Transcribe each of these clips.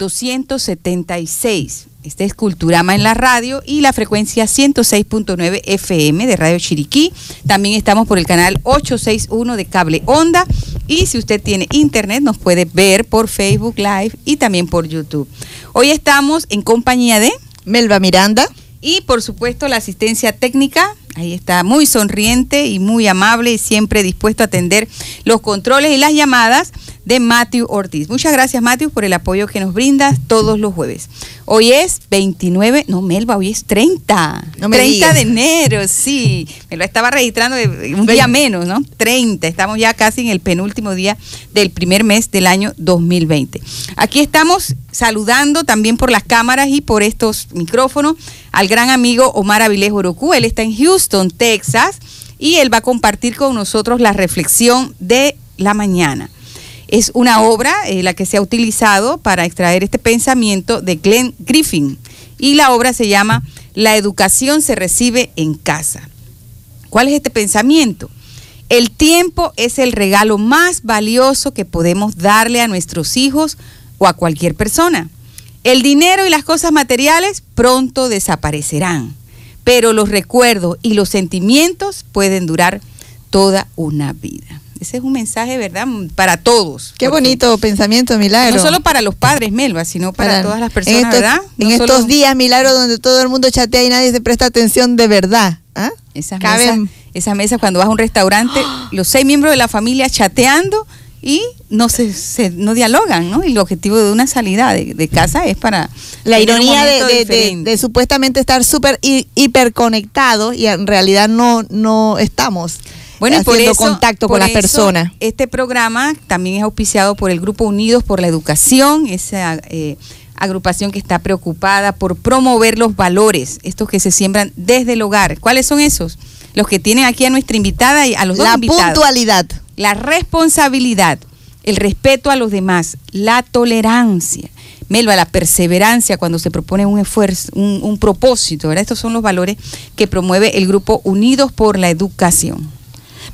276. Este es Culturama en la radio y la frecuencia 106.9 FM de Radio Chiriquí. También estamos por el canal 861 de Cable Onda. Y si usted tiene internet, nos puede ver por Facebook Live y también por YouTube. Hoy estamos en compañía de Melba Miranda. Y por supuesto la asistencia técnica, ahí está muy sonriente y muy amable y siempre dispuesto a atender los controles y las llamadas de Matthew Ortiz. Muchas gracias Matthew por el apoyo que nos brindas todos los jueves. Hoy es 29, no Melba, hoy es 30. No me 30 digas. de enero, sí. Me lo estaba registrando de- un día menos, ¿no? 30. Estamos ya casi en el penúltimo día del primer mes del año 2020. Aquí estamos saludando también por las cámaras y por estos micrófonos al gran amigo Omar Avilés Orocu. Él está en Houston, Texas, y él va a compartir con nosotros la reflexión de la mañana. Es una obra eh, la que se ha utilizado para extraer este pensamiento de Glenn Griffin y la obra se llama La educación se recibe en casa. ¿Cuál es este pensamiento? El tiempo es el regalo más valioso que podemos darle a nuestros hijos o a cualquier persona. El dinero y las cosas materiales pronto desaparecerán, pero los recuerdos y los sentimientos pueden durar toda una vida. Ese es un mensaje, ¿verdad? Para todos. Qué bonito pensamiento, Milagro. No solo para los padres, Melba, sino para, todas las personas, en estos, ¿verdad? En estos solo- días, Milagro, donde todo el mundo chatea y nadie se presta atención de verdad. ¿ah? Esas Caben- mesas, esas mesas cuando vas a un restaurante, los seis miembros de la familia chateando y no se, se- no dialogan, ¿no? Y el objetivo de una salida de, de casa es para La ironía de, supuestamente estar súper hi- hiperconectados y en realidad no, no estamos bueno, y por haciendo eso- contacto con las personas. Este programa también es auspiciado por el Grupo Unidos por la Educación, esa eh, agrupación que está preocupada por promover los valores, estos que se siembran desde el hogar. ¿Cuáles son esos? Los que tienen aquí a nuestra invitada y a los dos La invitados. puntualidad. la responsabilidad, el respeto a los demás, la tolerancia, Melba, la perseverancia cuando se propone un esfuerzo, un, un propósito, ¿verdad? Estos son los valores que promueve el grupo Unidos por la Educación.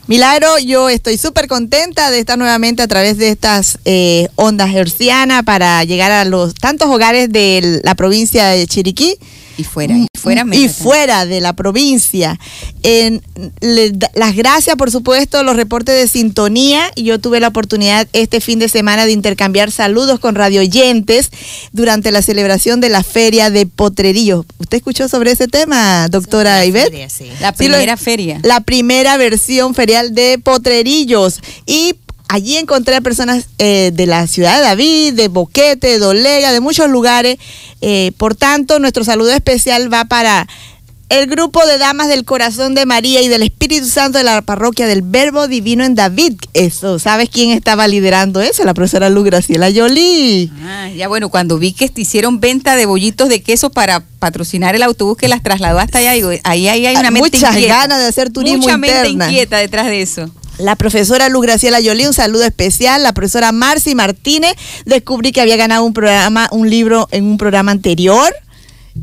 Milagro, yo estoy súper contenta de estar nuevamente a través de estas eh, ondas hercianas para llegar a los tantos hogares de la provincia de Chiriquí. Y fuera, y fuera, y Melba, fuera de la provincia. En- le da- las gracias, por supuesto, los reportes de sintonía. Yo tuve la oportunidad este fin de semana de intercambiar saludos con radioyentes durante la celebración de la feria de Potrerillos. ¿Usted escuchó sobre ese tema, doctora Ivette? La Sí, primera lo- feria. La primera versión ferial de Potrerillos. Y allí encontré a personas eh, de la ciudad de David, de Boquete, de Dolega, de muchos lugares. Eh, por tanto, nuestro saludo especial va para el grupo de damas del corazón de María y del Espíritu Santo de la parroquia del Verbo Divino en David. Eso, ¿sabes quién estaba liderando eso? La profesora Luz Graciela Yoli. Ah, ya bueno, cuando vi que te hicieron venta de bollitos de queso para patrocinar el autobús que las trasladó hasta allá, digo, ahí, ahí hay una Ah, mente muchas inquieta. ganas de hacer turismo Mucha mente inquieta detrás de eso. La profesora Luz Graciela Yoli, un saludo especial. La profesora Marci Martínez, descubrí que había ganado un programa, un libro en un programa anterior.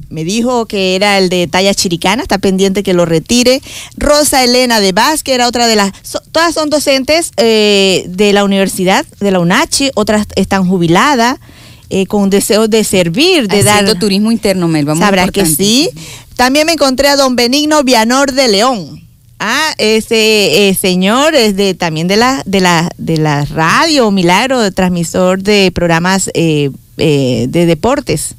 Me dijo que era el de talla chiricana, está pendiente que lo retire. Rosa Elena de Vázquez era otra de las. so- todas son docentes eh, de la universidad, de la UNACHI, otras están jubiladas, eh, con deseos de servir, de Haciendo dar. turismo interno, Melba. muy Sabrás que sí. También me encontré a don Benigno Vianor de León. Ah, ese eh, señor es de también de la de la de la radio Milagro, de transmisor de programas eh, eh, de deportes,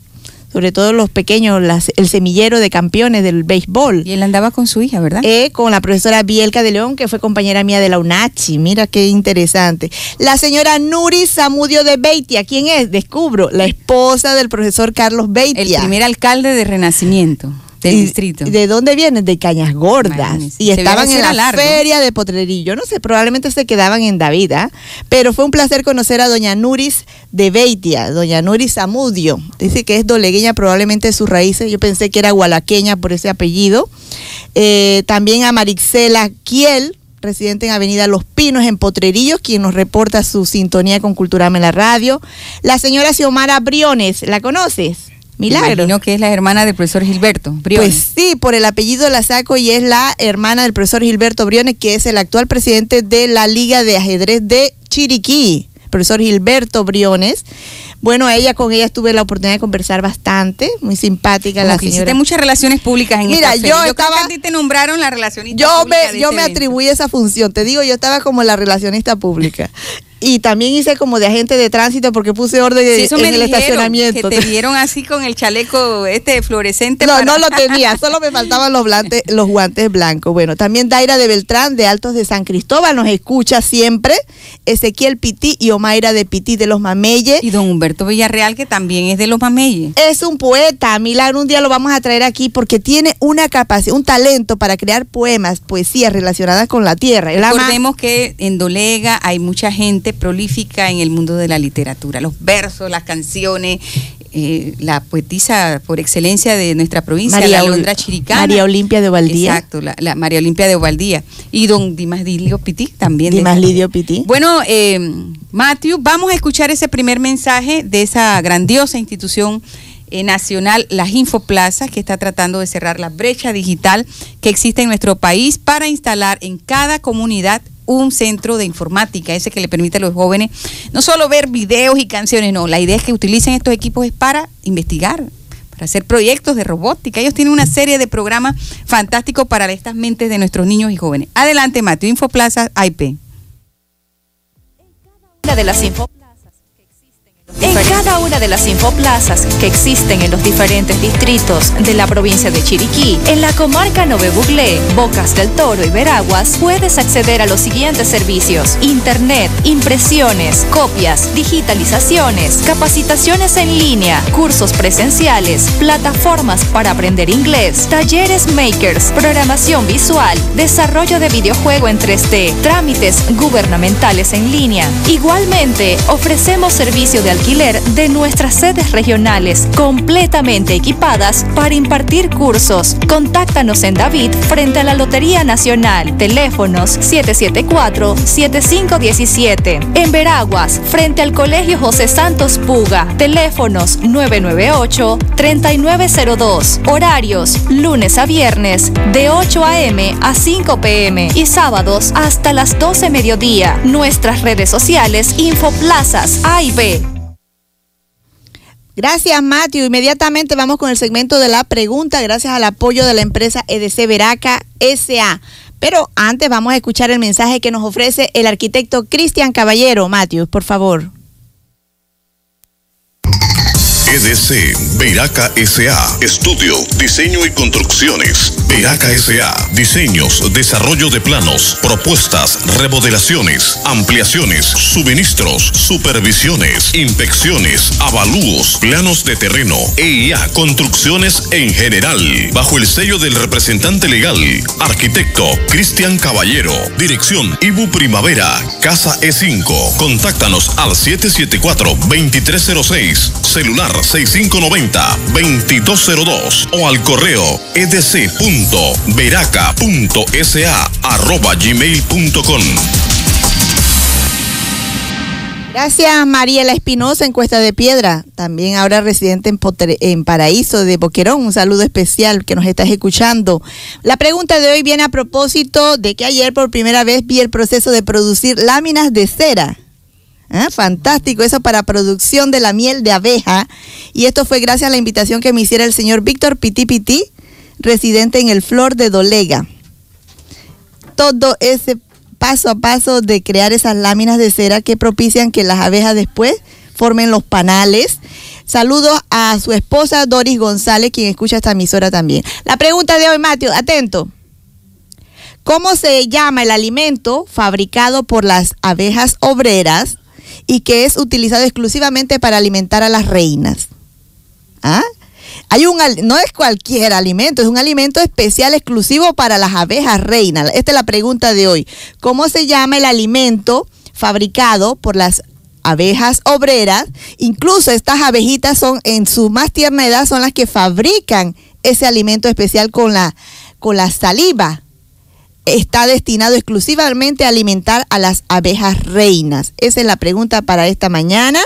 sobre todo los pequeños, las- el semillero de campeones del béisbol. Y él andaba con su hija, ¿verdad? Eh, con la profesora Bielka de León, que fue compañera mía de la UNACHI. Mira qué interesante. La señora Nuri Zamudio de Beitia. ¿Quién es? Descubro. La esposa del profesor Carlos el Beitia. primer alcalde de Renacimiento del ¿Y distrito. ¿De dónde vienen? De Cañas Gordas. Imagínense. Y estaban en la largo. feria de Potrerillo. No sé, probablemente se quedaban en David, ¿ah? Pero fue un placer conocer a doña Nuris de Beitia, doña Nuris Zamudio. Dice que es dolegueña probablemente de sus raíces. Yo pensé que era gualaqueña por ese apellido. Eh, también a Marixela Kiel, residente en Avenida Los Pinos, en Potrerillos, quien nos reporta su sintonía con Culturama en la radio. La señora Xiomara Briones, ¿la conoces? Milagro. Imagino que es la hermana del profesor Gilberto Briones. Pues sí, por el apellido la saco y es la hermana del profesor Gilberto Briones, que es el actual presidente de la Liga de Ajedrez de Chiriquí. Profesor Gilberto Briones. Bueno, ella con ella tuve la oportunidad de conversar bastante, muy simpática Como la que señora. hiciste muchas relaciones públicas en Mira, esta feria. yo creo estaba- que a ti te nombraron la relacionista Yo pública me, de yo este me evento. atribuí esa función. Te digo, yo estaba como la relacionista pública. Y también hice como de agente de tránsito porque puse orden Sí, en el estacionamiento. que te vieron así con el chaleco este fluorescente. No, para- no lo tenía, solo me faltaban los, blantes- los guantes blancos. Bueno, también Daira de Beltrán, de Altos de San Cristóbal, nos escucha siempre. Ezequiel Pití y Omaira de Pití de los Mameyes. Y don Humberto Villarreal, que también es de los mameyes. Es un poeta, Milagro, un día lo vamos a traer aquí porque tiene una capacidad, un talento para crear poemas, poesías relacionadas con la tierra. Recordemos que en Dolega hay mucha gente prolífica en el mundo de la literatura. Los versos, las canciones, eh, la poetisa por excelencia de nuestra provincia, María la Londra Chiricana. María Olimpia de Ovaldía. Exacto, la, la María Olimpia de Ovaldía. Y don Dimas Dilio Pití también. Dimas Lidio Pití. Bueno, eh, Matthew, vamos a escuchar ese primer mensaje de esa grandiosa institución eh, nacional, las Infoplazas, que está tratando de cerrar la brecha digital que existe en nuestro país para instalar en cada comunidad un centro de informática, ese que le permite a los jóvenes no solo ver videos y canciones, no, la idea es que utilicen estos equipos es para investigar, para hacer proyectos de robótica. Ellos tienen una serie de programas fantásticos para estas mentes de nuestros niños y jóvenes. Adelante, Mateo, Infoplaza IP. una de las existen en cada una de las infoplazas que existen en los diferentes distritos de la provincia de Chiriquí, en la comarca Nove Buglé, Bocas del Toro y Veraguas, puedes acceder a los siguientes servicios: internet, impresiones, copias, digitalizaciones, capacitaciones en línea, cursos presenciales, plataformas para aprender inglés, talleres makers, programación visual, desarrollo de videojuego en 3D, trámites gubernamentales en línea. Igualmente, ofrecemos servicio de de nuestras sedes regionales completamente equipadas para impartir cursos. Contáctanos en David frente a la Lotería Nacional. Teléfonos 774-7517. En Veraguas, frente al Colegio José Santos Puga. Teléfonos 998-3902. Horarios lunes a viernes de 8 a.m. a 5 p.m. y sábados hasta las 12 mediodía. Nuestras redes sociales Infoplazas A y B. Gracias, Matthew. Inmediatamente vamos con el segmento de la pregunta, gracias al apoyo de la empresa EDC Veraca SA. Pero antes vamos a escuchar el mensaje que nos ofrece el arquitecto Cristian Caballero. Matthew, por favor. EDC Veraca SA. Estudio, diseño y construcciones. Veraca SA. Diseños, desarrollo de planos, propuestas, remodelaciones, ampliaciones, suministros, supervisiones, inspecciones, avalúos, planos de terreno, EIA, construcciones en general. Bajo el sello del representante legal, arquitecto Cristian Caballero. Dirección Ibu Primavera, Casa E5. Contáctanos al 774-2306, celular 6590-2202 o al correo edc.veraca.sa arroba gmail.com. Gracias, Mariela Espinosa, encuesta de piedra. También ahora residente en, en Paraíso de Boquerón. Un saludo especial que nos estás escuchando. La pregunta de hoy viene a propósito de que ayer por primera vez vi el proceso de producir láminas de cera. Ah, Fantástico, eso para producción de la miel de abeja. Y esto fue gracias a la invitación que me hiciera el señor Víctor Piti Piti, residente en el Flor de Dolega. Todo ese paso a paso de crear esas láminas de cera que propician que las abejas después formen los panales. Saludos a su esposa Doris González, quien escucha esta emisora también. La pregunta de hoy, Mateo, atento. ¿Cómo se llama el alimento fabricado por las abejas obreras y que es utilizado exclusivamente para alimentar a las reinas? ¿Ah? Hay un, no es cualquier alimento, es un alimento especial exclusivo para las abejas reinas. Esta es la pregunta de hoy. ¿Cómo se llama el alimento fabricado por las abejas obreras? Incluso estas abejitas son en su más tierna edad son las que fabrican ese alimento especial con la con la saliva está destinado exclusivamente a alimentar a las abejas reinas? Esa es la pregunta para esta mañana.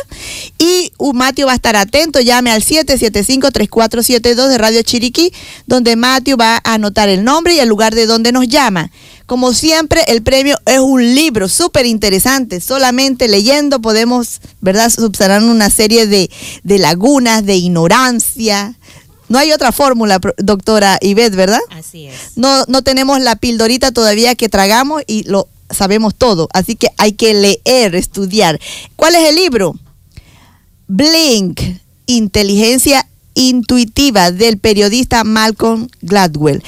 Y Mateo va a estar atento, llame al 775-3472 de Radio Chiriquí, donde Mateo va a anotar el nombre y el lugar de donde nos llama. Como siempre, el premio es un libro súper interesante. Solamente leyendo podemos, ¿verdad?, subsanar una serie de, de lagunas, de ignorancia. No hay otra fórmula, doctora Ivette, ¿verdad? Así es. No, no tenemos la pildorita todavía que tragamos y lo sabemos todo. Así que hay que leer, estudiar. ¿Cuál es el libro? Blink, Inteligencia Intuitiva del periodista Malcolm Gladwell.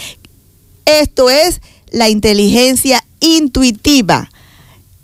Esto es la inteligencia intuitiva.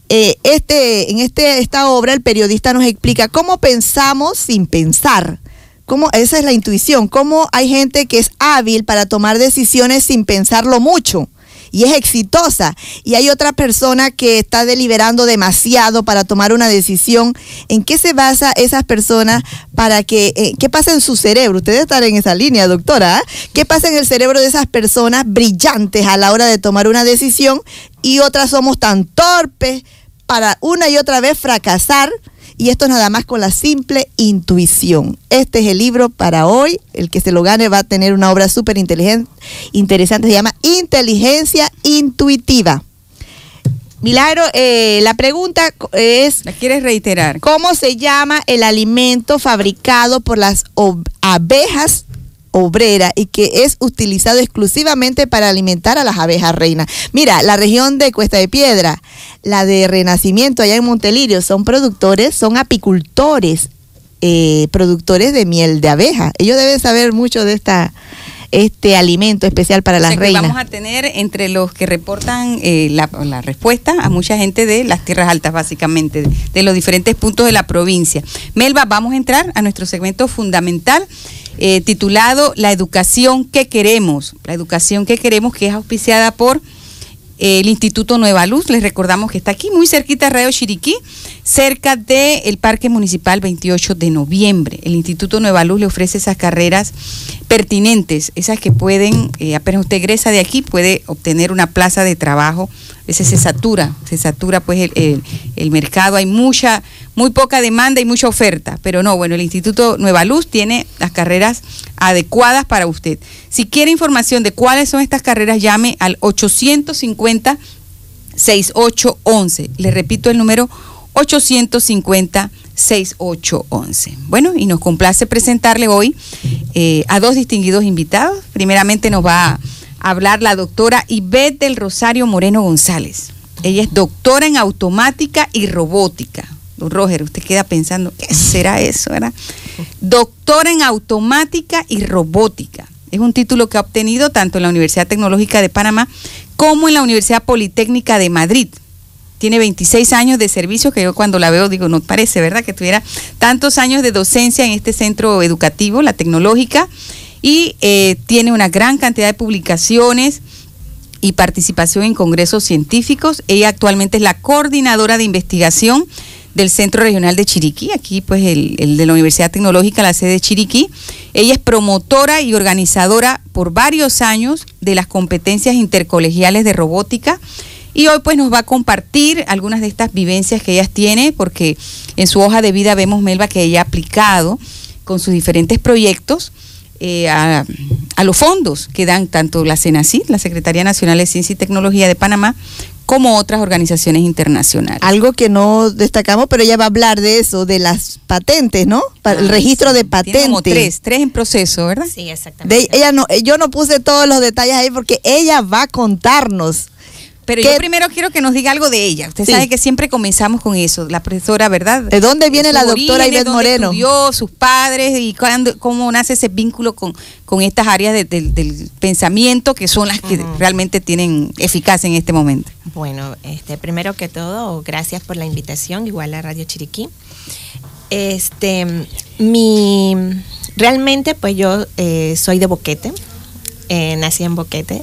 Eh, este, en este, esta obra el periodista nos explica cómo pensamos sin pensar. Cómo, esa es la intuición, cómo hay gente que es hábil para tomar decisiones sin pensarlo mucho y es exitosa. Y hay otra persona que está deliberando demasiado para tomar una decisión. ¿En qué se basa esas personas para que, eh, qué pasa en su cerebro? Ustedes están en esa línea, doctora. ¿ah? ¿Qué pasa en el cerebro de esas personas brillantes a la hora de tomar una decisión y otras somos tan torpes para una y otra vez fracasar? Y esto nada más con la simple intuición. Este es el libro para hoy. El que se lo gane va a tener una obra súper interesante. Se llama Inteligencia Intuitiva. Milagro, eh, la pregunta es, ¿La quieres reiterar? ¿cómo se llama el alimento fabricado por las abejas obreras y que es utilizado exclusivamente para alimentar a las abejas reinas? Mira, la región de Cuesta de Piedra, la de Renacimiento allá en Montelirio, son productores, son apicultores, eh, productores de miel de abeja. Ellos deben saber mucho de esta este alimento especial para O las sea que reinas. Vamos a tener entre los que reportan eh, la, la respuesta a mucha gente de las tierras altas, básicamente, de, de los diferentes puntos de la provincia. Melba, vamos a entrar a nuestro segmento fundamental eh, titulado La educación que queremos. La educación que queremos, que es auspiciada por eh, el Instituto Nueva Luz. Les recordamos que está aquí, muy cerquita de Radio Chiriquí, cerca del Parque Municipal 28 de noviembre. El Instituto Nueva Luz le ofrece esas carreras pertinentes, esas que pueden, eh, apenas usted egresa de aquí, puede obtener una plaza de trabajo. Ese se satura, se satura pues el, el- el mercado, hay mucha, muy poca demanda y mucha oferta, pero no, bueno, el Instituto Nueva Luz tiene las carreras adecuadas para usted. Si quiere información de cuáles son estas carreras, llame al 850 6811. Le repito el número 850 6811. Bueno, y nos complace presentarle hoy eh, a dos distinguidos invitados. Primeramente nos va a hablar la doctora Ivette del Rosario Moreno González. Ella es doctora en automática y robótica. Don Roger, usted queda pensando, ¿qué será eso? ¿verdad? Doctora en automática y robótica. Es un título que ha obtenido tanto en la Universidad Tecnológica de Panamá como en la Universidad Politécnica de Madrid. Tiene 26 años de servicio, que yo cuando la veo digo, no parece, ¿verdad? Que tuviera tantos años de docencia en este centro educativo, la tecnológica, y eh, tiene una gran cantidad de publicaciones y participación en congresos científicos. Ella actualmente es la coordinadora de investigación del Centro Regional de Chiriquí, aquí pues el, el de la Universidad Tecnológica, la sede de Chiriquí. Ella es promotora y organizadora por varios años de las competencias intercolegiales de robótica y hoy pues nos va a compartir algunas de estas vivencias que ella tiene, porque en su hoja de vida vemos, Melba, que ella ha aplicado con sus diferentes proyectos eh, a, a los fondos que dan tanto la CENACID, la Secretaría Nacional de Ciencia y Tecnología de Panamá, como otras organizaciones internacionales. Algo que no destacamos, pero ella va a hablar de eso, de las patentes, ¿no? El Ah, registro sí. de Tiene como patentes. tres, tres en proceso, ¿verdad? Sí, exactamente. De, ella no, yo no puse todos los detalles ahí porque ella va a contarnos. Pero ¿Qué? yo primero quiero que nos diga algo de ella. Usted Sí. sabe que siempre comenzamos con eso, la profesora, ¿verdad? ¿De dónde viene la doctora orígenes, Ivette dónde Moreno? estudió, sus padres y cuándo- cómo nace ese vínculo con, con estas áreas de- del- del pensamiento que son las que realmente tienen eficacia en este momento. Bueno, este, primero que todo, gracias por la invitación, igual a Radio Chiriquí. Este, mi, realmente, pues yo eh, soy de Boquete, eh, nací en Boquete,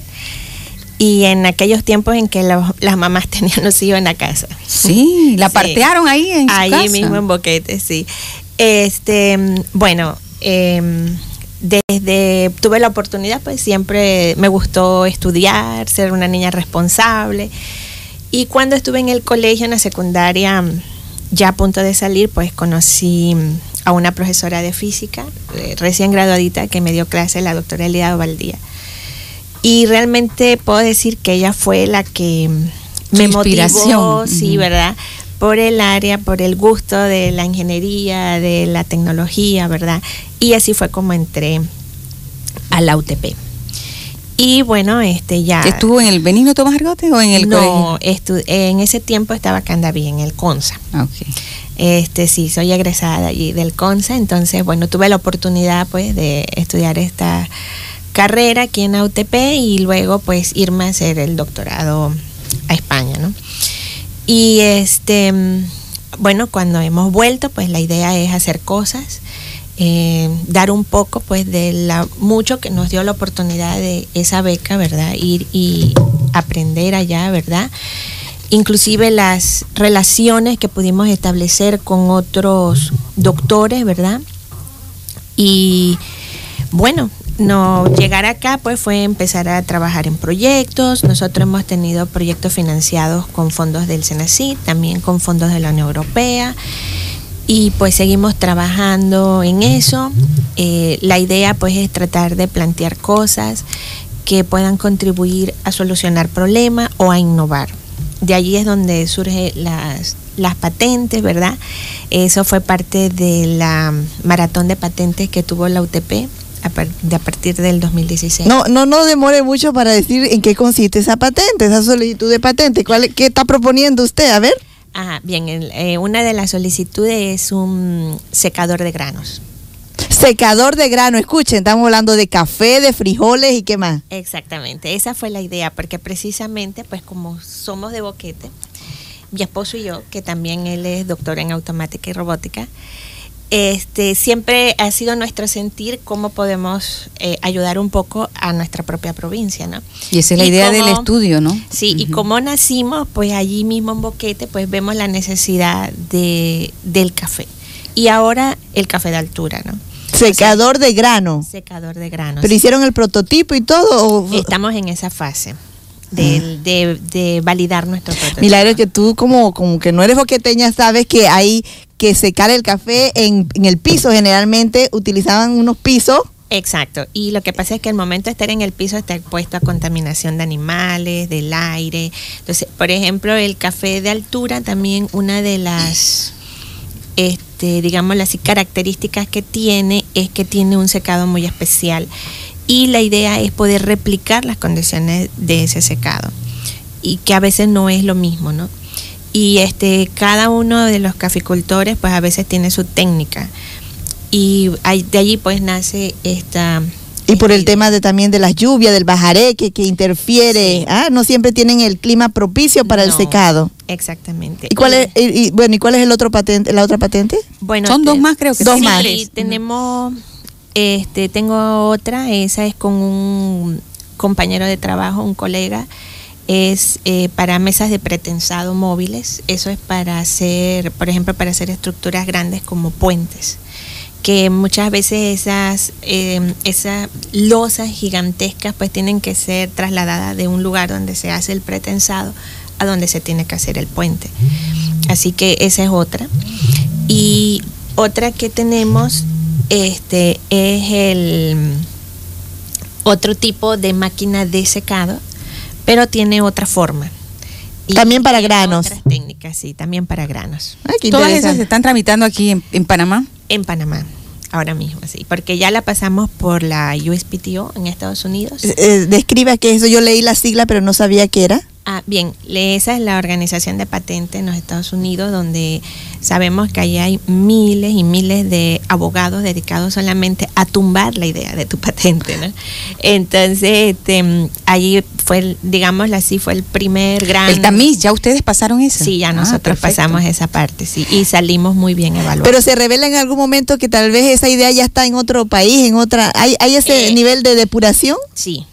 y en aquellos tiempos en que las mamás tenían los hijos en la casa. Sí, la Sí. partearon ahí en su Ahí casa. mismo en Boquete, sí. Este, bueno, em, desde tuve la oportunidad, pues siempre me gustó estudiar, ser una niña responsable. Y cuando estuve en el colegio, en la secundaria, ya a punto de salir, pues conocí a una profesora de física, eh, recién graduadita, que me dio clase, la doctora Elia Valdía. Y realmente puedo decir que ella fue la que me motivó, sí. ¿verdad? Por el área, por el gusto de la ingeniería, de la tecnología, ¿verdad? Y así fue como entré a la UTP. Y bueno, este ya... ¿Estuvo en el Benigno Tomás Argote o en el no, estu- en ese tiempo estaba acá en el CONSA. Ok. Este sí, soy egresada de allí del CONSA, entonces bueno, tuve la oportunidad pues de estudiar esta carrera aquí en AUTP y luego pues irme a hacer el doctorado a España, ¿no? Y este, bueno, cuando hemos vuelto pues la idea es hacer cosas, eh, dar un poco pues de la mucho que nos dio la oportunidad de esa beca, ¿verdad? Ir y aprender allá, ¿verdad? inclusive las relaciones que pudimos establecer con otros doctores, ¿verdad? Y bueno, no llegar acá pues fue empezar a trabajar en proyectos. Nosotros hemos tenido proyectos financiados con fondos del CENACID, también con fondos de la Unión Europea. Y pues seguimos trabajando en eso. Eh, la idea pues es tratar de plantear cosas que puedan contribuir a solucionar problemas o a innovar. De allí es donde surgen las, las patentes, ¿verdad? Eso fue parte de la maratón de patentes que tuvo la UTP a, par- de a partir del 2016. No, no nos demore mucho para decir en qué consiste esa patente, esa solicitud de patente. ¿Cuál, ¿Qué está proponiendo usted? A ver. Ajá, bien, el- eh, una de las solicitudes es un secador de granos. Secador de grano, escuchen, estamos hablando de café, de frijoles y qué más. Exactamente, esa fue la idea, porque precisamente, pues como somos de Boquete, mi esposo y yo, que también él es doctor en automática y robótica, este, siempre ha sido nuestro sentir cómo podemos eh, ayudar un poco a nuestra propia provincia, ¿no? Y esa es la Y idea del estudio, ¿no? Sí, y como nacimos, pues allí mismo en Boquete, pues vemos la necesidad de, del café. Y ahora el café de altura, ¿no? Secador de grano. Secador de granos. ¿Pero hicieron el prototipo y todo? o- Estamos en esa fase de, de, de validar nuestro prototipo. Milagro que tú como, como que no eres boqueteña, sabes que hay que secar el café en, el piso. Generalmente utilizaban unos pisos. Exacto. Y lo que pasa es que al momento de estar en el piso está expuesto a contaminación de animales, del aire. Entonces, por ejemplo, el café de altura también una de las este, digamos así, características que tiene es que tiene un secado muy especial. Y la idea es poder replicar las condiciones de ese secado. Y que a veces no es lo mismo, ¿no? Y este, cada uno de los caficultores, pues a veces tiene su técnica. Y de allí pues nace esta... Y por el esta tema de también de las lluvias, del bajaré, que, que interfiere. Sí. Ah, no siempre tienen el clima propicio para el secado. Exactamente. ¿Y cuál es, y, y, bueno, ¿y cuál es el otro patente, la otra patente? Bueno, Son te- dos más, creo que Dos sí, más. tenemos, este, tengo otra, esa es con un compañero de trabajo, un colega, es eh, para mesas de pretensado móviles, eso es para hacer, por ejemplo, para hacer estructuras grandes como puentes que muchas veces esas eh, esas losas gigantescas pues tienen que ser trasladadas de un lugar donde se hace el pretensado a donde se tiene que hacer el puente. Así que esa es otra. Y otra que tenemos este es el otro tipo de máquina de secado, pero tiene otra forma. Y También para granos. Otras técnicas, sí, también para granos. Ay, qué Todas esas se están tramitando aquí en, en Panamá. En Panamá, ahora mismo, sí, porque ya la pasamos por la USPTO en Estados Unidos. Eh, eh, describa que eso, yo leí la sigla, pero no sabía qué era. Ah, bien, esa es la organización de patentes en los Estados Unidos, donde sabemos que ahí hay miles y miles de abogados dedicados solamente a tumbar la idea de tu patente, ¿no? Entonces, este, allí fue, digámoslo así, fue el primer gran... El tamiz, ya ustedes pasaron eso. Sí, ya Ah, nosotros pasamos esa parte, sí, y salimos muy bien evaluados. Pero se revela en algún momento que tal vez esa idea ya está en otro país, en otra... ¿Hay, hay ese Eh, nivel de depuración? Sí,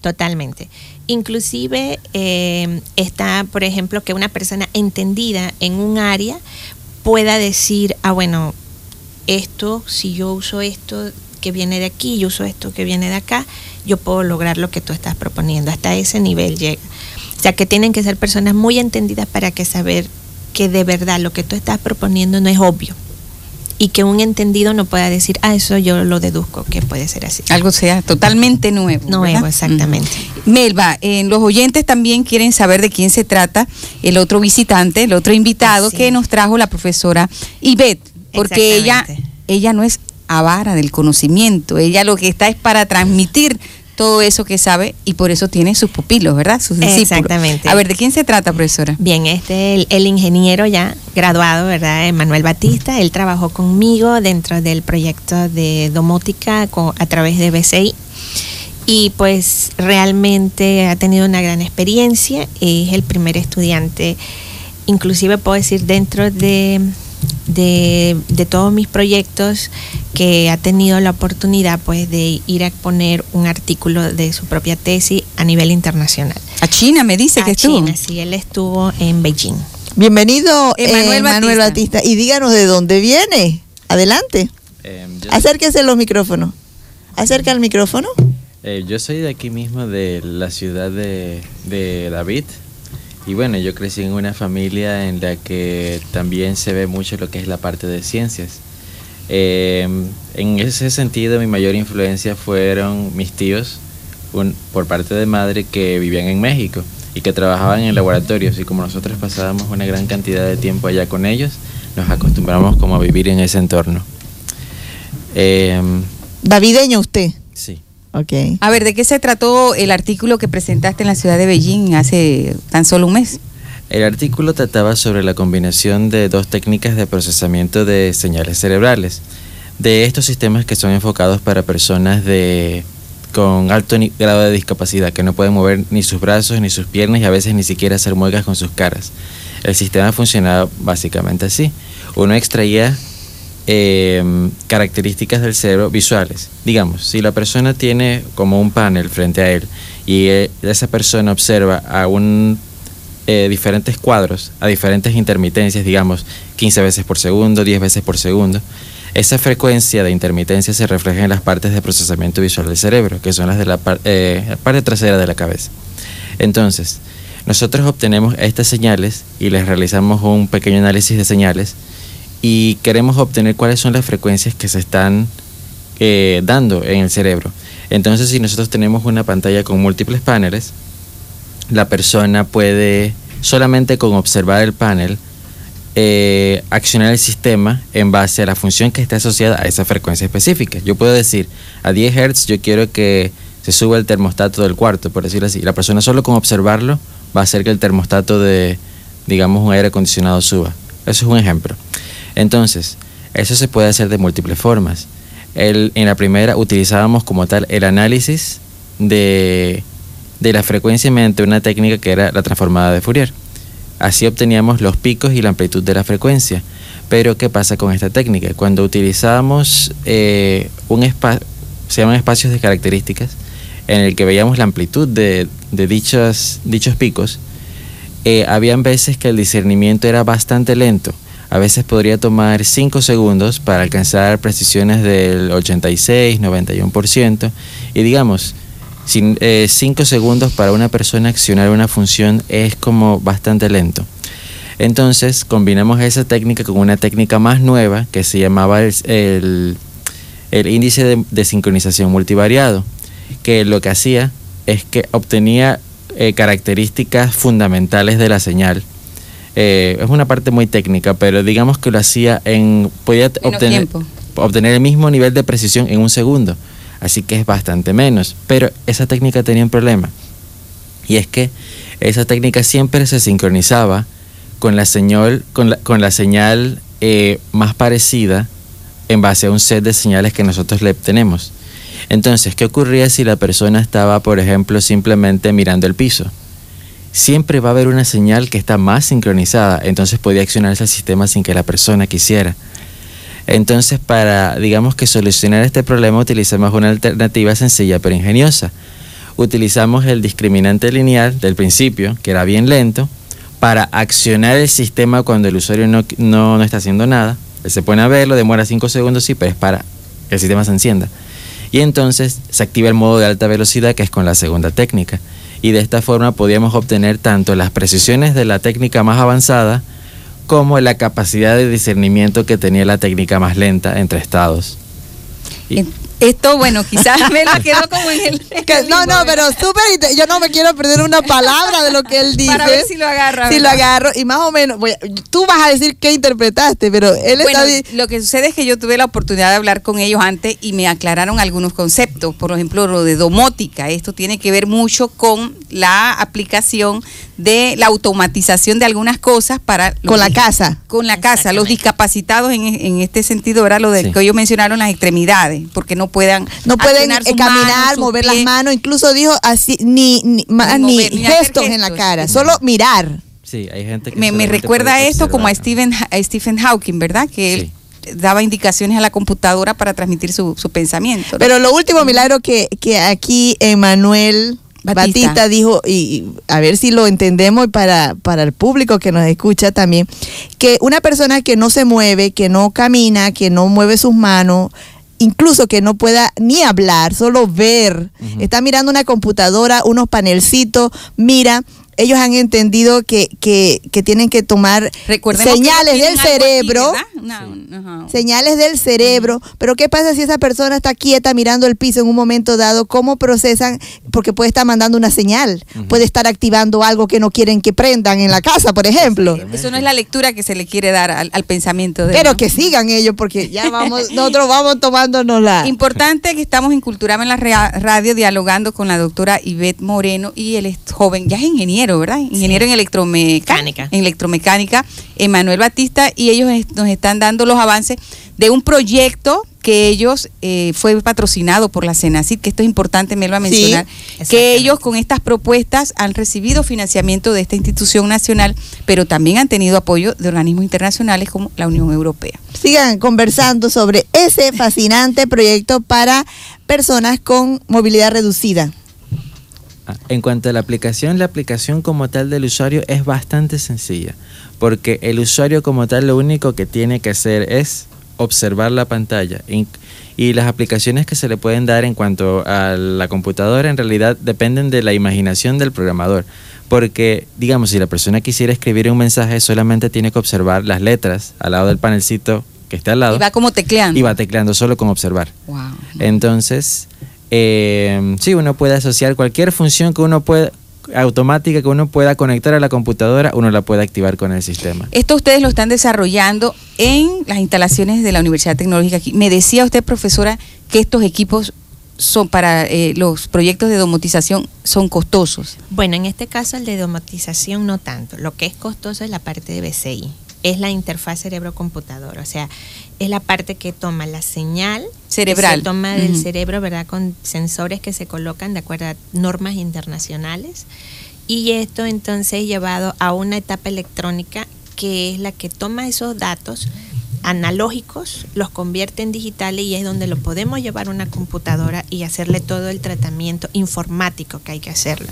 totalmente. Inclusive eh, está, por ejemplo, que una persona entendida en un área pueda decir, ah, bueno, esto, si yo uso esto que viene de aquí, yo uso esto que viene de acá, yo puedo lograr lo que tú estás proponiendo. Hasta ese nivel llega. O sea, que tienen que ser personas muy entendidas para que saber que de verdad lo que tú estás proponiendo no es obvio y que un entendido no pueda decir, ah, eso yo lo deduzco, que puede ser así. Algo sea totalmente nuevo. Nuevo, ¿verdad? exactamente. Melba, eh, los oyentes también quieren saber de quién se trata el otro visitante, el otro invitado Así que nos trajo la profesora Ivette, porque ella, ella no es avara del conocimiento, ella lo que está es para transmitir todo eso que sabe y por eso tiene sus pupilos, ¿verdad? Sus discípulos. Exactamente. A ver, ¿de quién se trata, profesora? Bien, este el, el ingeniero ya graduado, ¿verdad? Manuel Batista, él trabajó conmigo dentro del proyecto de domótica a través de BCI y pues realmente ha tenido una gran experiencia, es el primer estudiante, inclusive puedo decir dentro de, de, de todos mis proyectos que ha tenido la oportunidad pues de ir a exponer un artículo de su propia tesis a nivel internacional. A China me dice que A estuvo. China, sí, él estuvo en Beijing. Bienvenido, Emanuel eh, Manuel Batista. Batista. Y díganos de dónde viene. Adelante. Eh, Acérquese los micrófonos. Acerca el micrófono. eh, yo soy de aquí mismo, de la ciudad de, de David. Y bueno, yo crecí en una familia en la que también se ve mucho lo que es la parte de ciencias. Eh, en ese sentido, mi mayor influencia fueron mis tíos, un- por parte de madre, que vivían en México y que trabajaban en laboratorios. Y como nosotros pasábamos una gran cantidad de tiempo allá con ellos, nos acostumbramos como a vivir en ese entorno. Eh, Davideño usted. sí. Ok. A ver, ¿de qué se trató el artículo que presentaste en la ciudad de Beijing hace tan solo un mes? El artículo trataba sobre la combinación de dos técnicas de procesamiento de señales cerebrales, de estos sistemas que son enfocados para personas de, con alto grado de discapacidad, que no pueden mover ni sus brazos ni sus piernas y a veces ni siquiera hacer muecas con sus caras. El sistema funcionaba básicamente así. Uno extraía eh, características del cerebro visuales. Digamos, si la persona tiene como un panel frente a él y eh, esa persona observa a un eh, diferentes cuadros a diferentes intermitencias, digamos 15 veces por segundo, 10 veces por segundo. Esa frecuencia de intermitencia se refleja en las partes de procesamiento visual del cerebro, que son las de la, par- eh, la parte trasera de la cabeza. Entonces, nosotros obtenemos estas señales y les realizamos un pequeño análisis de señales y queremos obtener cuáles son las frecuencias que se están eh, dando en el cerebro. Entonces, si nosotros tenemos una pantalla con múltiples paneles, la persona puede solamente con observar el panel eh, accionar el sistema en base a la función que esté asociada a esa frecuencia específica. Yo puedo decir, a 10 Hz yo quiero que se suba el termostato del cuarto, por decirlo así. La persona solo con observarlo va a hacer que el termostato de, digamos, un aire acondicionado suba. Eso es un ejemplo. Entonces, eso se puede hacer de múltiples formas. En la primera utilizábamos como tal el análisis de, de la frecuencia mediante una técnica que era la transformada de Fourier. Así obteníamos los picos y la amplitud de la frecuencia. Pero ¿qué pasa con esta técnica? Cuando utilizábamos eh, un espacio, se llaman espacios de características, en el que veíamos la amplitud de, de dichos, dichos picos, eh, habían veces que el discernimiento era bastante lento. A veces podría tomar 5 segundos para alcanzar precisiones del 86, 91%. Y digamos, 5 segundos para una persona accionar una función es como bastante lento. Entonces combinamos esa técnica con una técnica más nueva que se llamaba el, índice de, de sincronización multivariado, que lo que hacía es que obtenía eh, características fundamentales de la señal. Eh, es una parte muy técnica, pero digamos que lo hacía en... podía Menos obtener, tiempo. obtener el mismo nivel de precisión en un segundo. Así que es bastante menos. Pero esa técnica tenía un problema. Y es que esa técnica siempre se sincronizaba con la señal, con la, con la señal eh, más parecida en base a un set de señales que nosotros le tenemos. Entonces, ¿qué ocurría si la persona estaba, por ejemplo, simplemente mirando el piso? Siempre va a haber una señal que está más sincronizada, entonces podía accionarse el sistema sin que la persona quisiera. Entonces, para, digamos que solucionar este problema, utilizamos una alternativa sencilla pero ingeniosa. Utilizamos el discriminante lineal del principio, que era bien lento, para accionar el sistema cuando el usuario no, no, no está haciendo nada. Se pone a verlo, demora 5 segundos, sí, pero es para que el sistema se encienda. Y entonces se activa el modo de alta velocidad, que es con la segunda técnica. Y de esta forma podíamos obtener tanto las precisiones de la técnica más avanzada como la capacidad de discernimiento que tenía la técnica más lenta entre estados. Esto, bueno, quizás me la quedó como en el. Que- no, no, pero súper, yo no me quiero perder una palabra de lo que él dice. Para ver si lo agarra, Si lo agarro, y más o menos, voy a- tú vas a decir qué interpretaste, pero él Bueno, está lo que sucede es que yo tuve la oportunidad de hablar con ellos antes y me aclararon algunos conceptos. Por ejemplo, lo de domótica. Esto tiene que ver mucho con la aplicación de la automatización de algunas cosas para con la casa. Con la casa, los discapacitados en, en este sentido era lo Sí. que ellos mencionaron las extremidades, porque no puedan No pueden eh, caminar, manos, mover las manos, incluso dijo así, ni, ni, mover, gestos en la cara, solo mirar. Sí, hay gente que me, me recuerda esto como a. Stephen, a Stephen Hawking, ¿verdad? Que él daba indicaciones a la computadora para transmitir su, su pensamiento. ¿no? Pero lo último milagro que, que aquí Emanuel Batista. Batista. dijo, y, a ver si lo entendemos para, para el público que nos escucha también, que una persona que no se mueve, que no camina, que no mueve sus manos, incluso que no pueda ni hablar, solo ver, está mirando una computadora, unos panelcitos, mira. Ellos han entendido que, que, que tienen que tomar Recordemos señales del aquí, cerebro, señales del cerebro, pero ¿qué pasa si esa persona está quieta mirando el piso en un momento dado? ¿Cómo procesan? Porque puede estar mandando una señal, puede estar activando algo que no quieren que prendan en la casa, por ejemplo. Eso no es la lectura que se le quiere dar al, al pensamiento de Pero ¿no? que sigan ellos, porque ya vamos, nosotros vamos tomándonos la... Importante que estamos en Culturama en la radio dialogando con la doctora Ivette Moreno y él es joven, ya es ingeniero, ¿verdad? Ingeniero en electromecánica. Mecánica. En electromecánica, Emanuel Batista, y ellos nos están dando los avances de un proyecto que ellos eh, fue patrocinado por la CENACID, que esto es importante, me lo va a Sí, mencionar, que ellos con estas propuestas han recibido financiamiento de esta institución nacional, pero también han tenido apoyo de organismos internacionales como la Unión Europea. Sigan conversando sobre ese fascinante proyecto para personas con movilidad reducida. En cuanto a la aplicación, la aplicación como tal del usuario es bastante sencilla, porque el usuario como tal lo único que tiene que hacer es observar la pantalla. Y las aplicaciones que se le pueden dar en cuanto a la computadora en realidad dependen de la imaginación del programador. Porque, digamos, si la persona quisiera escribir un mensaje, solamente tiene que observar las letras al lado del panelcito que está al lado Y va como tecleando. y va tecleando solo con observar. Wow. Entonces, eh, sí, uno puede asociar cualquier función que uno pueda, automática que uno pueda conectar a la computadora, uno la puede activar con el sistema. Esto ustedes lo están desarrollando en las instalaciones de la Universidad Tecnológica aquí. Me decía usted, profesora, que estos equipos son para eh, los proyectos de domotización son costosos. Bueno, en este caso el de domotización no tanto. Lo que es costoso es la parte de BCI. Es la interfaz cerebro-computadora. O sea, es la parte que toma la señal Cerebral. que se toma del cerebro, ¿verdad? Con sensores que se colocan de acuerdo a normas internacionales. Y esto entonces llevado a una etapa electrónica que es la que toma esos datos analógicos, los convierte en digitales y es donde lo podemos llevar a una computadora y hacerle todo el tratamiento informático que hay que hacerlo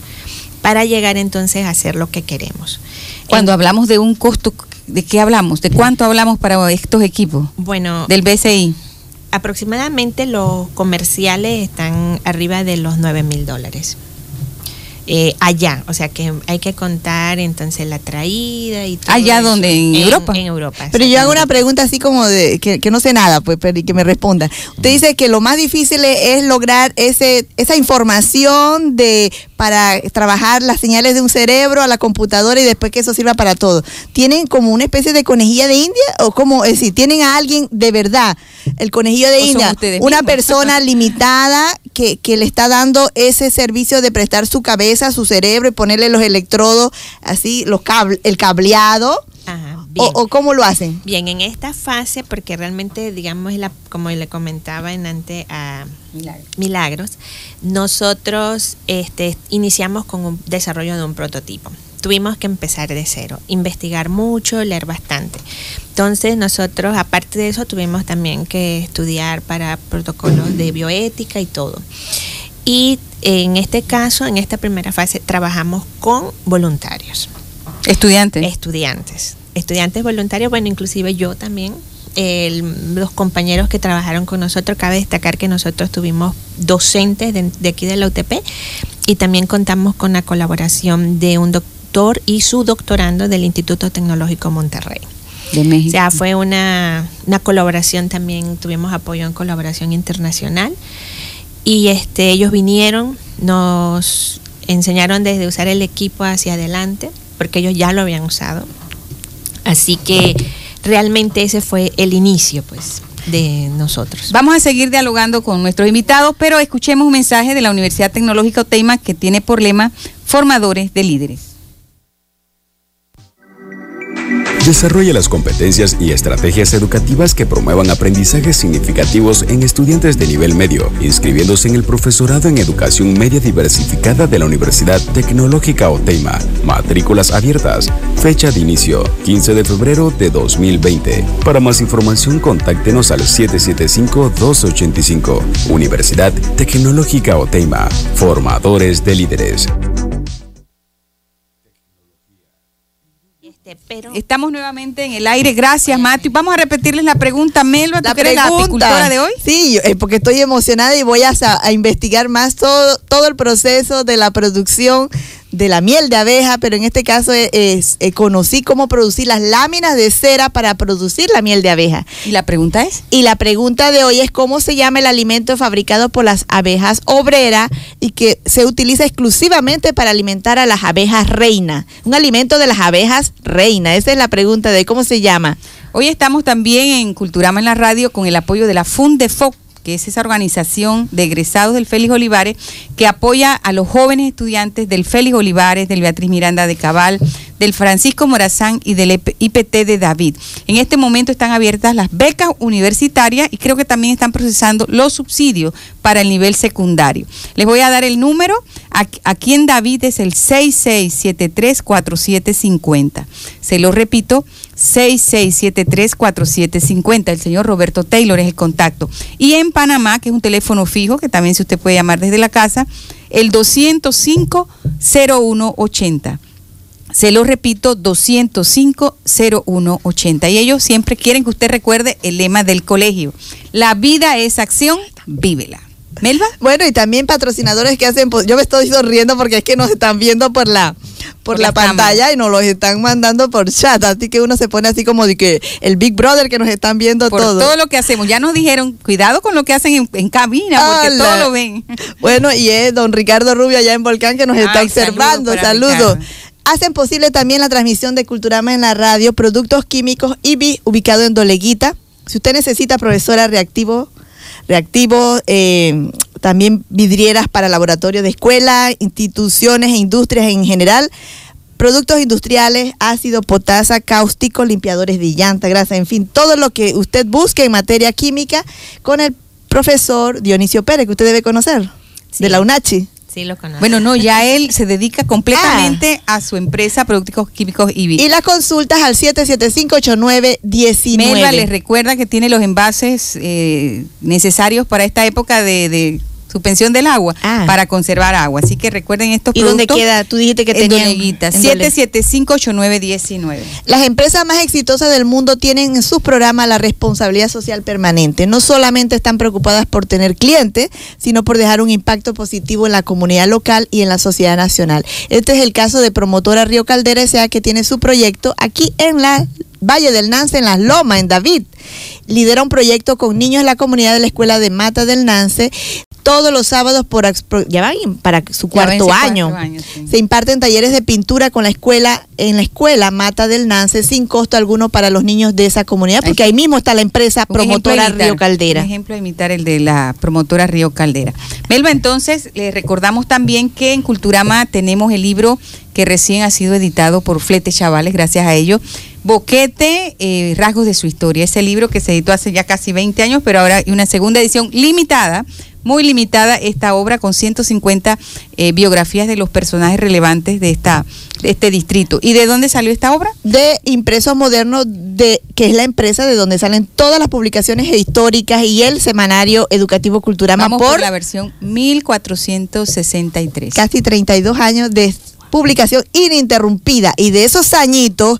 para llegar entonces a hacer lo que queremos. Cuando hablamos de un costo, ¿de qué hablamos? ¿De cuánto hablamos para estos equipos? bueno, Del BCI. aproximadamente los comerciales están arriba de los 9 mil dólares. Eh, allá, o sea que hay que contar entonces la traída y todo ¿Allá eso. dónde? ¿En Europa? En Europa. Pero yo hago una pregunta así como de que, que no sé nada, pues, pero y que me respondan. Usted dice que lo más difícil es, lograr ese esa información de para trabajar las señales de un cerebro a la computadora y después que eso sirva para todo. ¿Tienen como una especie de conejilla de India o como es decir, tienen a alguien de verdad, el conejillo de ¿O son India, una mismos? persona limitada que, que le está dando ese servicio de prestar su cabeza, su cerebro y ponerle los electrodos así, los cable, el cableado Ajá, o, bien. o cómo lo hacen? Bien, en esta fase, porque realmente, digamos, la, como le comentaba en ante a Milagros, nosotros este, iniciamos con un desarrollo de un prototipo. Tuvimos que empezar de cero, investigar mucho, leer bastante. Entonces nosotros, aparte de eso, tuvimos también que estudiar para protocolos de bioética y todo. Y en este caso, en esta primera fase, trabajamos con voluntarios Estudiantes. estudiantes. Estudiantes voluntarios, bueno, inclusive yo también. El- los compañeros que trabajaron con nosotros, cabe destacar que nosotros tuvimos docentes de, de aquí de la UTP y también contamos con la colaboración de un doctor y su doctorando del Instituto Tecnológico Monterrey. De México. O sea, fue una, una colaboración también, tuvimos apoyo en colaboración internacional. Y este, ellos vinieron, nos enseñaron desde usar el equipo hacia adelante, porque ellos ya lo habían usado. Así que realmente ese fue el inicio, pues, de nosotros. Vamos a seguir dialogando con nuestros invitados, pero escuchemos un mensaje de la Universidad Tecnológica Oteima que tiene por lema Formadores de Líderes. Desarrolla las competencias y estrategias educativas que promuevan aprendizajes significativos en estudiantes de nivel medio, inscribiéndose en el profesorado en educación media diversificada de la Universidad Tecnológica Oteima. Matrículas abiertas. Fecha de inicio 15 de febrero de 2020. Para más información, contáctenos al 775-285. Universidad Tecnológica Oteima. Formadores de líderes. Pero Estamos nuevamente en el aire. Gracias, Mati. Vamos a repetirles la pregunta. Melba, ¿tú que eres la apicultora de hoy? Sí, yo- eh, porque estoy emocionada y voy a, a investigar más todo, todo el proceso de la producción de la miel de abeja, pero en este caso es, es- eh, conocí cómo producir las láminas de cera para producir la miel de abeja. Y la pregunta es, Y la pregunta de hoy es cómo se llama el alimento fabricado por las abejas obreras y que se utiliza exclusivamente para alimentar a las abejas reina. Un alimento de las abejas reina. Esa es la pregunta de hoy. ¿Cómo se llama? hoy estamos también en Culturama en la radio con el apoyo de la FUNDEFOC que es esa organización de egresados del Félix Olivares que apoya a los jóvenes estudiantes del Félix Olivares, del Beatriz Miranda de Cabal, del Francisco Morazán y del IPT de David. En este momento están abiertas las becas universitarias y creo que también están procesando los subsidios para el nivel secundario. Les voy a dar el número. Aquí- en David es el 66734750. Se lo repito, 66734750. El señor Roberto Taylor es el contacto. Y en Panamá, que es un teléfono fijo, que también si usted puede llamar desde la casa, el 205-0180. Se lo repito, 205-0180. Y ellos siempre quieren que usted recuerde el lema del colegio. La vida es acción, vívela. Melba. Bueno, y también patrocinadores que hacen, pues, yo me estoy sonriendo porque es que nos están viendo por la por, Por la pantalla y nos los están mandando por chat, así que uno se pone así como de que el Big Brother que nos están viendo Por todo. todo. lo que hacemos. Ya nos dijeron, cuidado con lo que hacen en, en cabina, porque todo lo ven. Bueno, y es don Ricardo Rubio allá en Volcán que nos está Ay, observando. Saludos. Hacen posible también la transmisión de Culturama en la radio, Productos Químicos IBI, ubicado en Doleguita. Si usted necesita profesora reactivo, reactivo, eh, también vidrieras para laboratorio de escuela, instituciones e industrias en general. Productos industriales, ácido, potasa, cáustico, limpiadores de llanta, grasa, en fin, todo lo que usted busque en materia química con el profesor Dionisio Pérez, que usted debe conocer, Sí. de la UNACHI. Sí lo conozco. Bueno, no, ya él se dedica completamente a su empresa Productos Químicos IBI. Y las consultas al 775-8919. Melba les recuerda que tiene los envases eh, necesarios para esta época de, de suspensión del agua, Ah. para conservar agua. Así que recuerden estos ¿Y dónde productos. queda? Tú dijiste que en tenían- Doneguita, en Dole- 7758919. Las empresas más exitosas del mundo tienen en sus programas la responsabilidad social permanente. No solamente están preocupadas por tener clientes, sino por dejar un impacto positivo en la comunidad local y en la sociedad nacional. Este es el caso de Promotora Río Caldera S.A. que tiene su proyecto aquí en la Valle del Nance, en Las Lomas, en David. Lidera un proyecto con niños de la comunidad de la escuela de Mata del Nance todos los sábados por ya van para su cuarto año. cuarto año, sí. Se imparten talleres de pintura con la escuela en la escuela Mata del Nance sin costo alguno para los niños de esa comunidad, porque ahí mismo está la empresa Un promotora imitar, Río Caldera. Un ejemplo a imitar el de la promotora Río Caldera. Melba, entonces, le recordamos también que en Culturama tenemos el libro que recién ha sido editado por Flete Chavales, gracias a ello. Boquete, eh, Rasgos de su historia. Ese libro que se editó hace ya casi 20 años, pero ahora hay una segunda edición limitada, muy limitada, esta obra con 150 eh, biografías de los personajes relevantes de, esta, de este distrito. ¿Y de dónde salió esta obra? de Impresos Modernos, de, que es la empresa de donde salen todas las publicaciones históricas y el semanario educativo Culturama Vamos por, por la versión 1463. casi 32 años de publicación ininterrumpida. Y de esos añitos,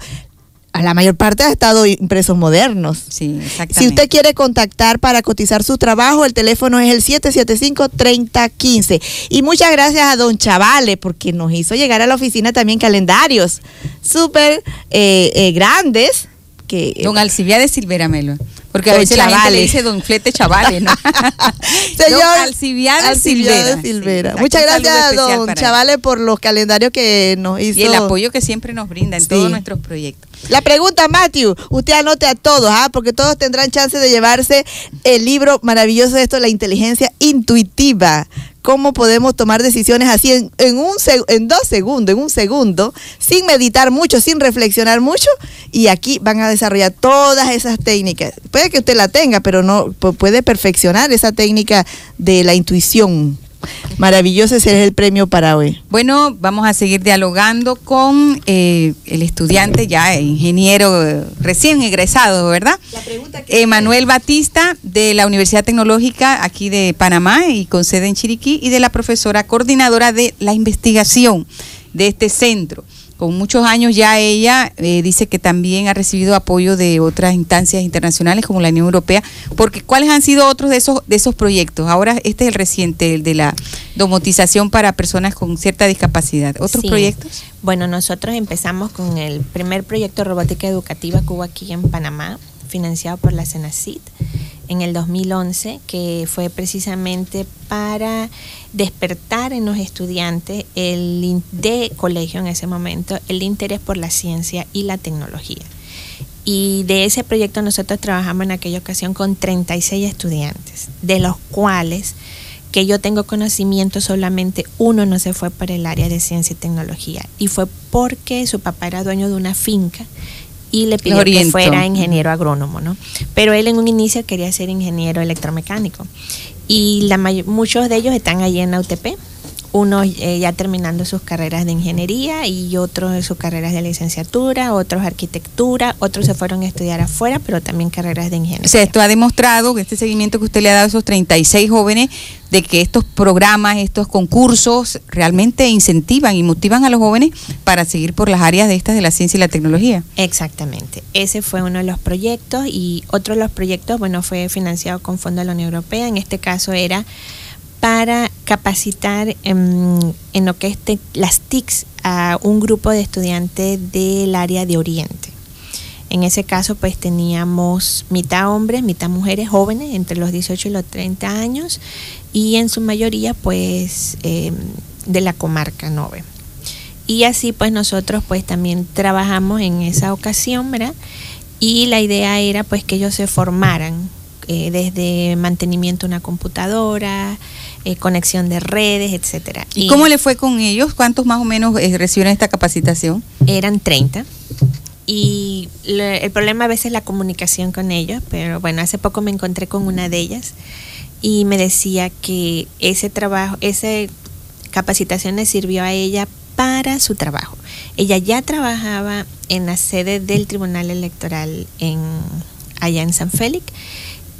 a la mayor parte ha estado Impresos Modernos. Sí, exactamente. Si usted quiere contactar para cotizar su trabajo, el teléfono es el 775-3015. Y muchas gracias a don Chavale, porque nos hizo llegar a la oficina también calendarios súper eh, eh, grandes, que... Don Alcibiades Silvera Melo. Porque a veces la gente le Chavales. dice Don Flete Chavales, ¿no? Señor Don Alcibiades Alcibiades Silvera. Silvera. Sí, Muchas gracias, don él. Chavales, por los calendarios que nos hizo. Y el apoyo que siempre nos brinda en Sí. todos nuestros proyectos. La pregunta, Matthew, usted anote a todos, ¿ah? porque todos tendrán chance de llevarse el libro maravilloso de esto, La inteligencia intuitiva. Cómo podemos tomar decisiones así en, en un en dos segundos, en un segundo, sin meditar mucho, sin reflexionar mucho. Y aquí van a desarrollar todas esas técnicas. Puede que usted la tenga, pero no pu- puede perfeccionar esa técnica de la intuición. Maravilloso, ese es el premio para hoy. Bueno, vamos a seguir dialogando con eh, el estudiante ya ingeniero eh, recién egresado, ¿verdad? Emanuel Batista de la Universidad Tecnológica aquí de Panamá y con sede en Chiriquí y de la profesora coordinadora de la investigación de este centro. Con muchos años ya ella eh, dice que también ha recibido apoyo de otras instancias internacionales como la Unión Europea, porque ¿cuáles han sido otros de esos de esos proyectos? Ahora este es el reciente, el de la domotización para personas con cierta discapacidad. ¿Otros Sí. proyectos? Bueno, nosotros empezamos con el primer proyecto de robótica educativa que hubo aquí en Panamá, financiado por la CENACIT en el 2011, que fue precisamente para despertar en los estudiantes el de colegio en ese momento el interés por la ciencia y la tecnología. Y de ese proyecto nosotros trabajamos en aquella ocasión con 36 estudiantes, de los cuales que yo tengo conocimiento solamente uno no se fue por el área de ciencia y tecnología y fue porque su papá era dueño de una finca y le pidió que fuera ingeniero agrónomo, ¿no? Pero él en un inicio quería ser ingeniero electromecánico. Y la muchos de ellos están allí en la UTP, unos eh, ya terminando sus carreras de ingeniería y otros sus carreras de licenciatura, otros arquitectura, otros se fueron a estudiar afuera, pero también carreras de ingeniería. O sea, esto ha demostrado que este seguimiento que usted le ha dado a esos 36 jóvenes, de que estos programas, estos concursos realmente incentivan y motivan a los jóvenes para seguir por las áreas de estas de la ciencia y la tecnología. Exactamente. Ese fue uno de los proyectos y otro de los proyectos, bueno, fue financiado con fondos de la Unión Europea. En este caso era para capacitar en, en lo que es las TICs a un grupo de estudiantes del área de Oriente. En ese caso, pues teníamos mitad hombres, mitad mujeres jóvenes, entre los 18 y los 30 años, y en su mayoría, pues, eh, de la comarca Nove. Y así, pues, nosotros, pues, también trabajamos en esa ocasión, ¿verdad? Y la idea era, pues, que ellos se formaran eh, desde mantenimiento de una computadora, eh, conexión de redes, etcétera. ¿Y, cómo le fue con ellos? ¿Cuántos más o menos eh, recibieron esta capacitación? eran 30 y le- el problema a veces es la comunicación con ellos, pero bueno, hace poco me encontré con una de ellas y me decía que ese trabajo, esa capacitación le sirvió a ella para su trabajo. Ella ya trabajaba en la sede del Tribunal Electoral en allá en San Félix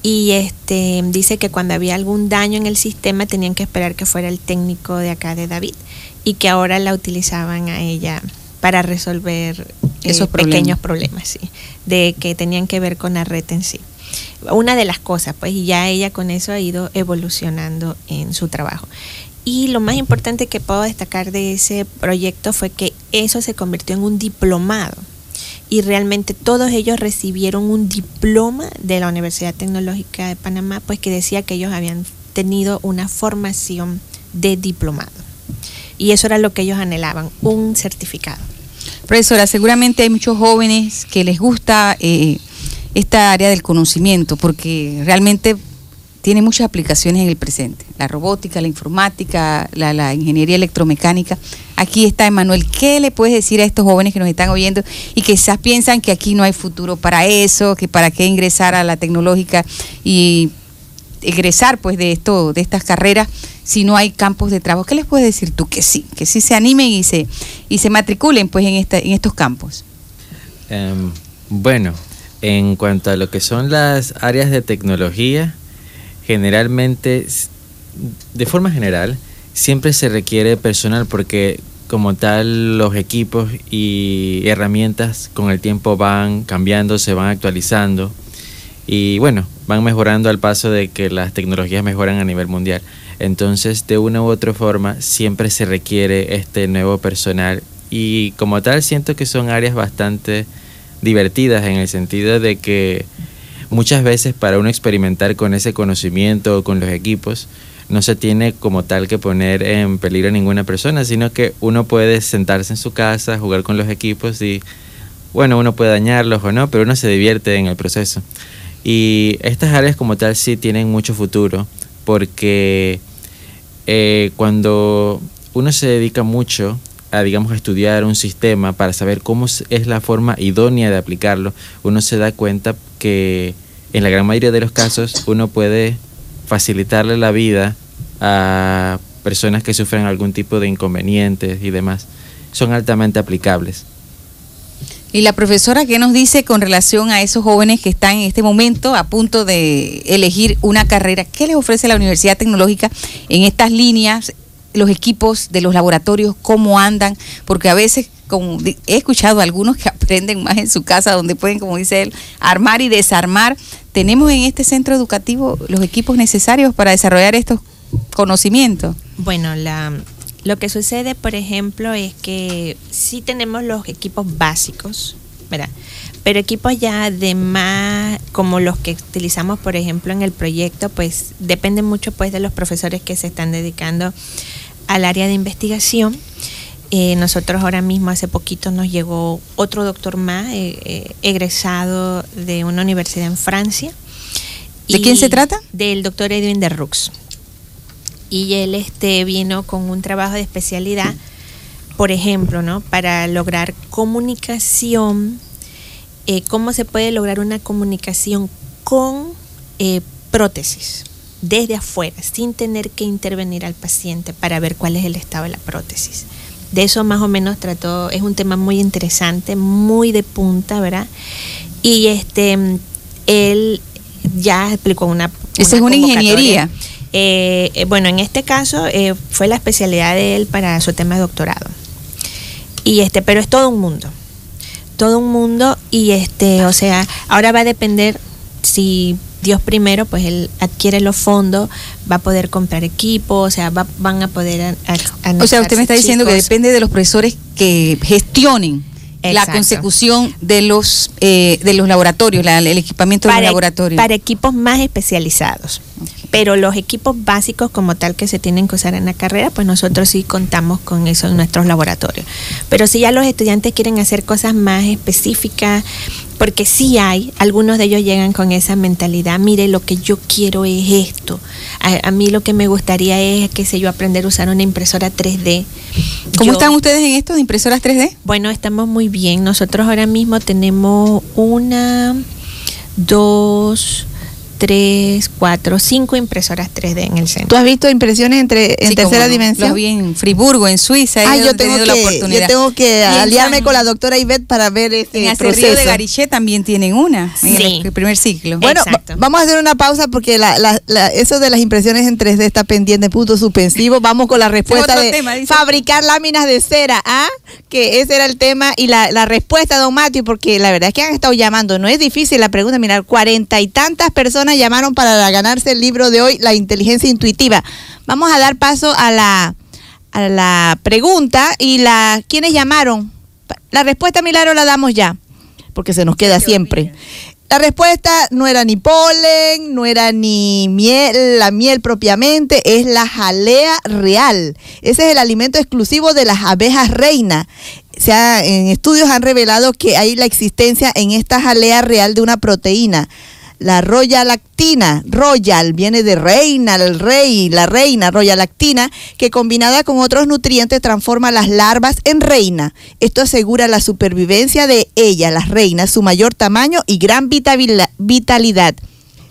y este dice que cuando había algún daño en el sistema tenían que esperar que fuera el técnico de acá de David y que ahora la utilizaban a ella para resolver eh, Esos pequeños problemas, sí, de que tenían que ver con la red en sí. Una de las cosas, pues, y ya ella con eso ha ido evolucionando en su trabajo. Y lo más importante que puedo destacar de ese proyecto fue que eso se convirtió en un diplomado. Y realmente todos ellos recibieron un diploma de la Universidad Tecnológica de Panamá, pues que decía que ellos habían tenido una formación de diplomado. Y eso era lo que ellos anhelaban, un certificado. Profesora, seguramente hay muchos jóvenes que les gusta eh, esta área del conocimiento porque realmente tiene muchas aplicaciones en el presente. La robótica, la informática, la, ingeniería electromecánica. Aquí está Emanuel. ¿Qué le puedes decir a estos jóvenes que nos están oyendo y que quizás piensan que aquí no hay futuro para eso, que para qué ingresar a la tecnológica y egresar pues de esto, de estas carreras si no hay campos de trabajo? ¿Qué les puedes decir tú? Que sí, que sí se animen y se, y se matriculen pues en, esta, en estos campos. Em, bueno, en cuanto a lo que son las áreas de tecnología, generalmente, de forma general, siempre se requiere personal porque como tal los equipos y herramientas con el tiempo van cambiando, se van actualizando y bueno, van mejorando al paso de que las tecnologías mejoran a nivel mundial. Entonces, de una u otra forma, siempre se requiere este nuevo personal y como tal siento que son áreas bastante divertidas en el sentido de que muchas veces para uno experimentar con ese conocimiento o con los equipos, no se tiene como tal que poner en peligro a ninguna persona, sino que uno puede sentarse en su casa, jugar con los equipos y, bueno, uno puede dañarlos o no, pero uno se divierte en el proceso. Y estas áreas como tal sí tienen mucho futuro, porque eh, cuando uno se dedica mucho a, digamos, a estudiar un sistema para saber cómo es la forma idónea de aplicarlo, uno se da cuenta que en la gran mayoría de los casos uno puede facilitarle la vida a personas que sufren algún tipo de inconvenientes y demás. Son altamente aplicables. Y la profesora, ¿qué nos dice con relación a esos jóvenes que están en este momento a punto de elegir una carrera? ¿Qué les ofrece la Universidad Tecnológica en estas líneas, los equipos de los laboratorios, cómo andan? Porque a veces, he escuchado a algunos que aprenden más en su casa, donde pueden, como dice él, armar y desarmar. ¿Tenemos en este centro educativo los equipos necesarios para desarrollar estos conocimientos? Bueno, la, lo que sucede, por ejemplo, es que sí tenemos los equipos básicos, ¿verdad? Pero equipos ya de más, como los que utilizamos, por ejemplo, en el proyecto, pues depende mucho pues de los profesores que se están dedicando al área de investigación. Eh, nosotros ahora mismo hace poquito nos llegó otro doctor más, eh, eh, egresado de una universidad en Francia. ¿De quién se trata? Del doctor Edwin de Rux. Y él este, vino con un trabajo de especialidad, por ejemplo, ¿no? para lograr comunicación, cómo se puede lograr una comunicación con prótesis desde afuera, sin tener que intervenir al paciente para ver cuál es el estado de la prótesis de eso más o menos trató, es un tema muy interesante, muy de punta, ¿verdad? Y este, él ya explicó una... Esa es una ingeniería. Eh, eh, bueno, en este caso eh, fue la especialidad de él para su tema de doctorado. Y este, pero es todo un mundo. Todo un mundo y este, o sea, ahora va a depender si Dios primero, pues él adquiere los fondos, va a poder comprar equipo, o sea, van a poder... o sea, usted me está diciendo que depende de los profesores que gestionen la consecución de los eh, de los laboratorios, el equipamiento de los laboratorios. Para equipos más especializados. Pero los equipos básicos como tal que se tienen que usar en la carrera, pues nosotros sí contamos con eso en nuestros laboratorios. Pero si ya los estudiantes quieren hacer cosas más específicas, porque sí hay, algunos de ellos llegan con esa mentalidad, mire, lo que yo quiero es esto. A, mí lo que me gustaría es, qué sé yo, aprender a usar una impresora 3D. ¿Cómo están ustedes en esto de impresoras 3D? Bueno, estamos muy bien. Nosotros ahora mismo tenemos una, dos, tres, cuatro, cinco impresoras 3D en el centro. ¿Tú has visto impresiones entre, en tercera dimensión? Los vi en Friburgo, en Suiza. Ah, yo tengo, que, la oportunidad. yo tengo que aliarme con la doctora Ivette para ver este en proceso. de Gariché también tienen una, en el primer ciclo. Bueno, vamos a hacer una pausa porque la, la, eso de las impresiones en 3D está pendiente, punto suspensivo. Vamos con la respuesta de fabricar láminas de cera, ¿ah? Que ese era el tema y la, la respuesta, don Mateo, porque la verdad es que han estado llamando. No es difícil la pregunta, mirar, cuarenta y tantas personas llamaron para ganarse el libro de hoy, La inteligencia intuitiva. Vamos a dar paso a la, a la pregunta y la ¿quiénes llamaron? La respuesta, Milagro, la damos ya, porque se nos queda siempre. La respuesta no era ni polen, no era ni miel, la miel propiamente, es la jalea real. Ese es el alimento exclusivo de las abejas reina. Se en estudios han revelado que hay la existencia en esta jalea real de una proteína la roya lactina, royal, viene de reina, el rey, la reina, roya lactina, que combinada con otros nutrientes transforma las larvas en reina. Esto asegura la supervivencia de ella, las reinas, su mayor tamaño y gran vitalidad.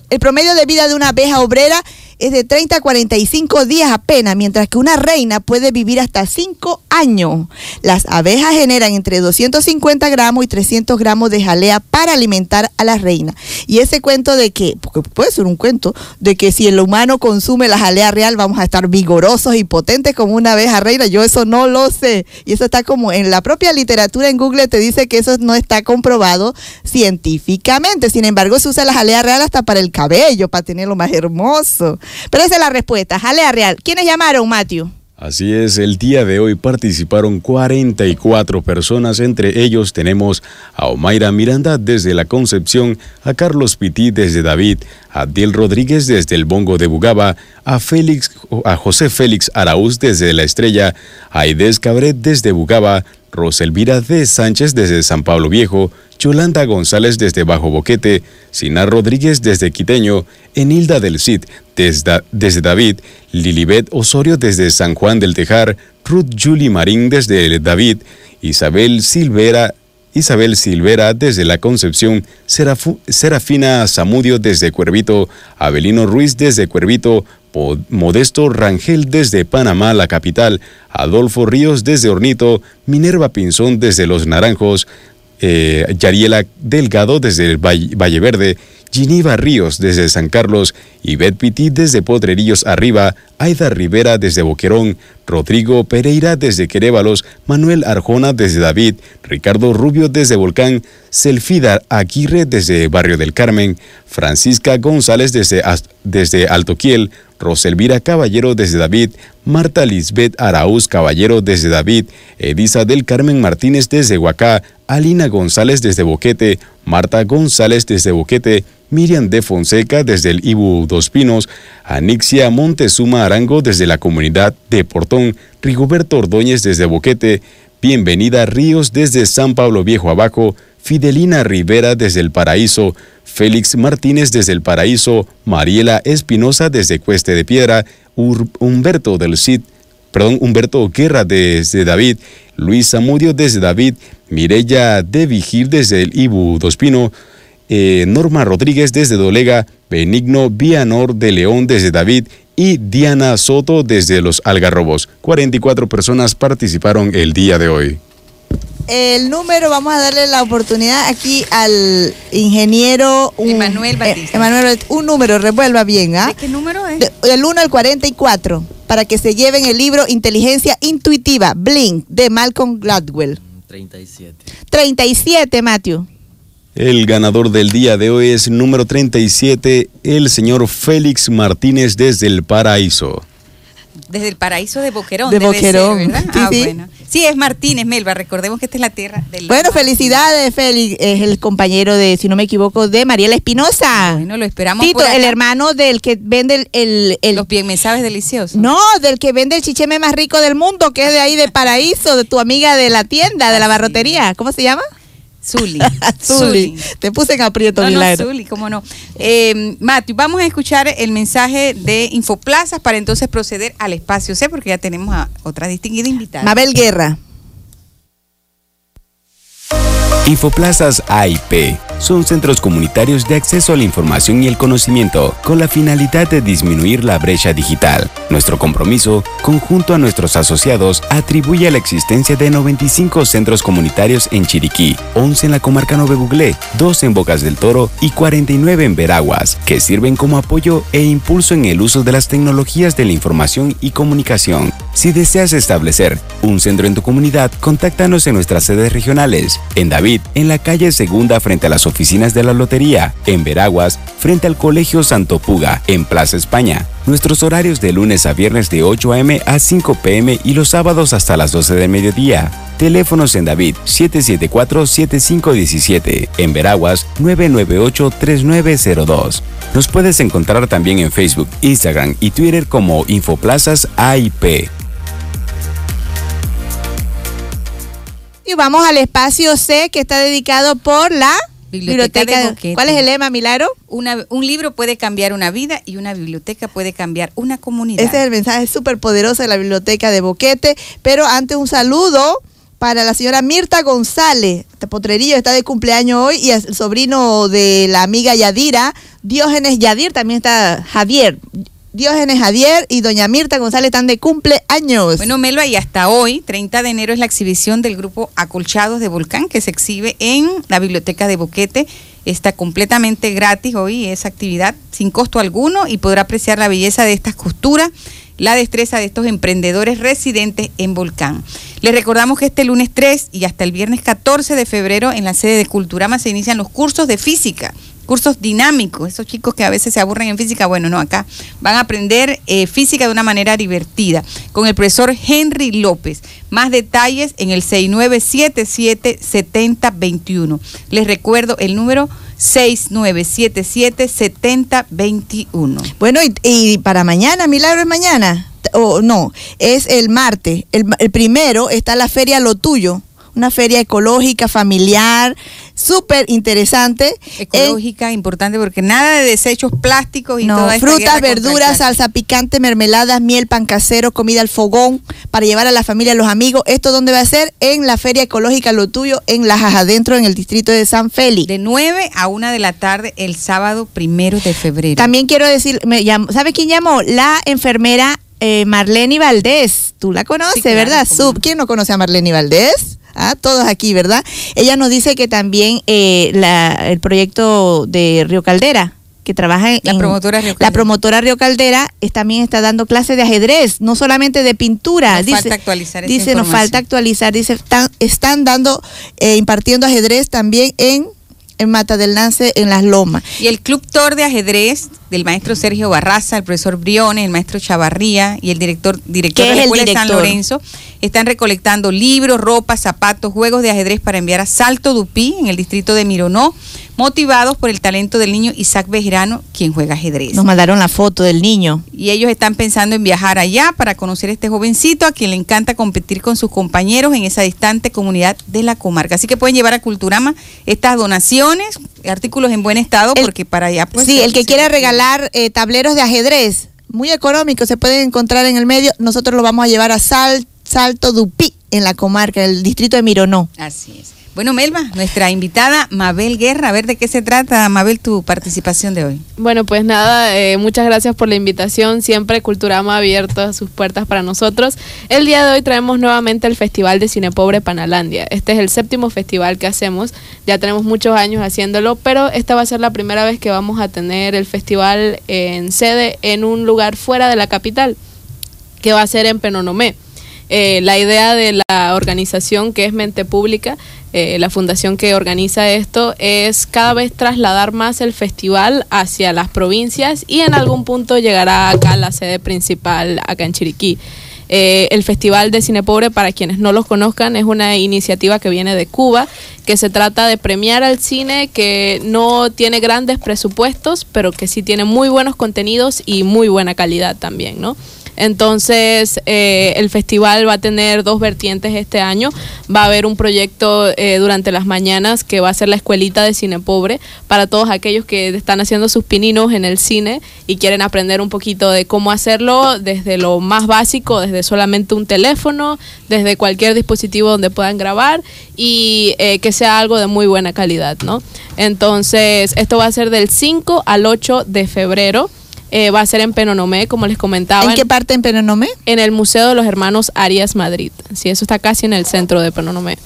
El promedio de vida de una abeja obrera es de 30 a 45 días apenas, mientras que una reina puede vivir hasta 5 años. Las abejas generan entre 250 gramos y 300 gramos de jalea para alimentar a la reina. Y ese cuento de que, porque puede ser un cuento, de que si el humano consume la jalea real vamos a estar vigorosos y potentes como una abeja reina, yo eso no lo sé. Y eso está como en la propia literatura en Google te dice que eso no está comprobado científicamente. Sin embargo, se usa la jalea real hasta para el cabello, para tenerlo más hermoso. Pero esa es la respuesta. Jalea real. ¿Quiénes llamaron, Matthew? Así es, el día de hoy participaron 44 personas, entre ellos tenemos a Omaira Miranda desde La Concepción, a Carlos Pití desde David, a Diel Rodríguez desde el Bongo de Bugaba, a Félix, a José Félix Araúz desde La Estrella, a Aidez Cabret desde Bugaba, Roselvira de Sánchez desde San Pablo Viejo, Yolanda González desde Bajo Boquete, Sinar Rodríguez desde Quiteño, Enilda del Cid desde, desde David, Lilibet Osorio desde San Juan del Tejar, Ruth Julie Marín desde David, Isabel Silvera Isabel Silvera desde La Concepción, Serafina Zamudio desde Cuervito, Abelino Ruiz desde Cuervito, Modesto Rangel desde Panamá, la capital, Adolfo Ríos desde Hornito, Minerva Pinzón desde Los Naranjos, eh, Yariela Delgado desde el Valle Verde, Giniva Ríos desde San Carlos, Ivette Piti desde Podrerillos Arriba, Aida Rivera desde Boquerón, Rodrigo Pereira desde Querévalos, Manuel Arjona desde David, Ricardo Rubio desde Volcán, Selfida Aguirre desde Barrio del Carmen, Francisca González desde, desde Altoquiel, Roselvira Caballero desde David, Marta Lisbeth Araúz Caballero desde David, Edisa del Carmen Martínez desde Huacá, Alina González desde Boquete, Marta González desde Boquete, Miriam de Fonseca desde el Ibu Dos Pinos, Anixia Montezuma Arango desde la comunidad de Portón, Rigoberto Ordóñez desde Boquete, Bienvenida Ríos desde San Pablo Viejo Abajo, Fidelina Rivera desde el Paraíso, Félix Martínez desde el Paraíso, Mariela Espinosa desde Cueste de Piedra, Humberto del Cid, perdón, Humberto Guerra desde David, Luis Zamudio desde David, Mirella de Vigil desde el Ibu Dos Pino, eh, Norma Rodríguez desde Dolega, Benigno Vianor de León desde David y Diana Soto desde Los Algarrobos. 44 personas participaron el día de hoy. El número, vamos a darle la oportunidad aquí al ingeniero Emanuel Batista. Emanuel, un número, revuelva bien, ¿ah? qué número es? el 1 al 44, para que se lleven el libro Inteligencia Intuitiva, Blink, de Malcolm Gladwell. 37. 37, Matthew. El ganador del día de hoy es número 37, el señor Félix Martínez desde el Paraíso. Desde el paraíso de Boquerón. De Boquerón. sí, ah, bueno. Sí, es Martínez, Melba. Recordemos que esta es la tierra del. Bueno, felicidades, Félix. Es el compañero de, si no me equivoco, de Mariela Espinosa. Bueno, lo esperamos. Tito, el hermano del que vende el. el, Los bien sabes deliciosos. No, del que vende el chicheme más rico del mundo, que es de ahí de Paraíso, de tu amiga de la tienda, de la barrotería. ¿Cómo se llama? Zuli. Zuli. Te puse en aprieto, no, no, Zuli, cómo no. Eh, vamos a escuchar el mensaje de Infoplazas para entonces proceder al espacio C, porque ya tenemos a otra distinguida invitada. Mabel Guerra. Infoplazas AIP son centros comunitarios de acceso a la información y el conocimiento con la finalidad de disminuir la brecha digital. Nuestro compromiso, conjunto a nuestros asociados, atribuye a la existencia de 95 centros comunitarios en Chiriquí, 11 en la comarca Nove Buglé, 2 en Bocas del Toro y 49 en Veraguas, que sirven como apoyo e impulso en el uso de las tecnologías de la información y comunicación. Si deseas establecer un centro en tu comunidad, contáctanos en nuestras sedes regionales, en David, en la calle Segunda frente a las oficinas de la Lotería, en Veraguas, frente al Colegio Santo Puga, en Plaza España. Nuestros horarios de lunes a viernes de 8 a.m. a 5 p.m. y los sábados hasta las 12 del mediodía. Teléfonos en David 774-7517, en Veraguas 998-3902. Nos puedes encontrar también en Facebook, Instagram y Twitter como Infoplazas AIP. Y vamos al espacio C que está dedicado por la Biblioteca, de ¿Cuál es el lema, Milagro? Una, un libro puede cambiar una vida y una biblioteca puede cambiar una comunidad. Ese es el mensaje súper poderoso de la Biblioteca de Boquete. Pero antes un saludo para la señora Mirta González. Este potrerillo está de cumpleaños hoy y el sobrino de la amiga Yadira, Diógenes Yadir, también está Javier. Diógenes Javier y doña Mirta González están de cumpleaños. Bueno, Melo, y hasta hoy, 30 de enero, es la exhibición del grupo Acolchados de Volcán que se exhibe en la Biblioteca de Boquete. Está completamente gratis hoy esa actividad, sin costo alguno, y podrá apreciar la belleza de estas costuras, la destreza de estos emprendedores residentes en Volcán. Les recordamos que este lunes 3 y hasta el viernes 14 de febrero en la sede de Culturama se inician los cursos de física cursos dinámicos. Esos chicos que a veces se aburren en física, bueno, no, acá van a aprender eh, física de una manera divertida con el profesor Henry López. Más detalles en el 6977-7021. Les recuerdo el número 6977-7021. Bueno, y, y para mañana, Milagro es mañana. O no, es el martes. El, el primero está la feria Lo Tuyo. Una feria ecológica, familiar, súper interesante. Ecológica, importante, porque nada de desechos plásticos y No, toda esta frutas, verduras, salsa picante, mermeladas, miel, pan casero, comida al fogón para llevar a la familia, a los amigos. ¿Esto dónde va a ser? En la Feria Ecológica Lo Tuyo, en Lajas Adentro, en el distrito de San Félix. De 9 a 1 de la tarde el sábado primero de febrero. También quiero decir, me llamó, ¿sabe quién llamó? La enfermera eh, Marlene Valdés. Tú la conoces, Sí, claro, ¿verdad? Sub. ¿quién no conoce a Marlene Valdés? Ah, todos aquí, ¿verdad? Ella nos dice que también eh, la- el proyecto de Río Caldera, que trabaja en... La promotora Río La Caldera. promotora Río Caldera es- también está dando clases de ajedrez, no solamente de pintura. Nos dice, falta actualizar esa Dice, nos falta actualizar. Dice, están, están dando, eh, impartiendo ajedrez también en, en Mata del Lance, en Las Lomas. Y el Club Tor de Ajedrez del maestro Sergio Barraza, el profesor Briones, el maestro Chavarría y el director, director ¿Qué de la es el Escuela de San? Lorenzo están recolectando libros, ropa, zapatos, juegos de ajedrez para enviar a Salto Dupí, en el distrito de Mironó, motivados por el talento del niño Isaac Bejerano, quien juega ajedrez. Nos mandaron la foto del niño. Y ellos están pensando en viajar allá para conocer a este jovencito a quien le encanta competir con sus compañeros en esa distante comunidad de la comarca. Así que pueden llevar a Culturama estas donaciones, artículos en buen estado, El- porque para allá pues... sí, el que quiera regalar eh, tableros de ajedrez, muy económicos, se pueden encontrar en el medio. Nosotros lo vamos a llevar a Sal- Salto Dupí, en la comarca, en el distrito de Mironó. Así es. Bueno, Melba, nuestra invitada Mabel Guerra, a ver de qué se trata, Mabel, tu participación de hoy. Bueno, pues nada, eh, muchas gracias por la invitación. Siempre Culturama ha abierto sus puertas para nosotros. El día de hoy traemos nuevamente el Festival de Cine Pobre Panalandia. Este es el séptimo festival que hacemos. Ya tenemos muchos años haciéndolo, pero esta va a ser la primera vez que vamos a tener el festival en sede en un lugar fuera de la capital, que va a ser en Penonomé. Eh, la idea de la organización que es Mente Pública, eh, la fundación que organiza esto, es cada vez trasladar más el festival hacia las provincias y en algún punto llegará acá a la sede principal, acá en Chiriquí. Eh, el Festival de Cine Pobre, para quienes no los conozcan, es una iniciativa que viene de Cuba, que se trata de premiar al cine que no tiene grandes presupuestos, pero que sí tiene muy buenos contenidos y muy buena calidad también, ¿no? Entonces, eh, el festival va a tener dos vertientes este año. Va a haber un proyecto eh, durante las mañanas que va a ser la escuelita de cine pobre para todos aquellos que están haciendo sus pininos en el cine y quieren aprender un poquito de cómo hacerlo desde lo más básico, desde solamente un teléfono, desde cualquier dispositivo donde puedan grabar y eh, que sea algo de muy buena calidad, ¿no? Entonces, esto va a ser del 5 al 8 de febrero. Eh, va a ser en Penonomé, como les comentaba. ¿En qué parte en Penonomé? En el Museo de los Hermanos Arias Madrid. Sí, eso está casi en el centro de Penonomé.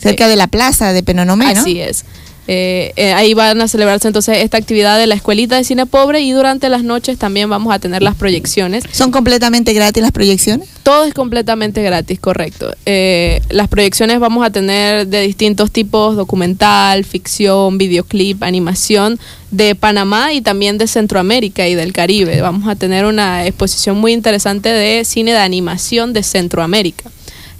Cerca de la plaza de Penonomé, ¿no? Así es. Eh, eh, ahí van a celebrarse entonces esta actividad de la escuelita de cine pobre y durante las noches también vamos a tener las proyecciones. ¿Son completamente gratis las proyecciones? Todo es completamente gratis, correcto. Eh, las proyecciones vamos a tener de distintos tipos, documental, ficción, videoclip, animación de Panamá y también de Centroamérica y del Caribe. Vamos a tener una exposición muy interesante de cine de animación de Centroamérica.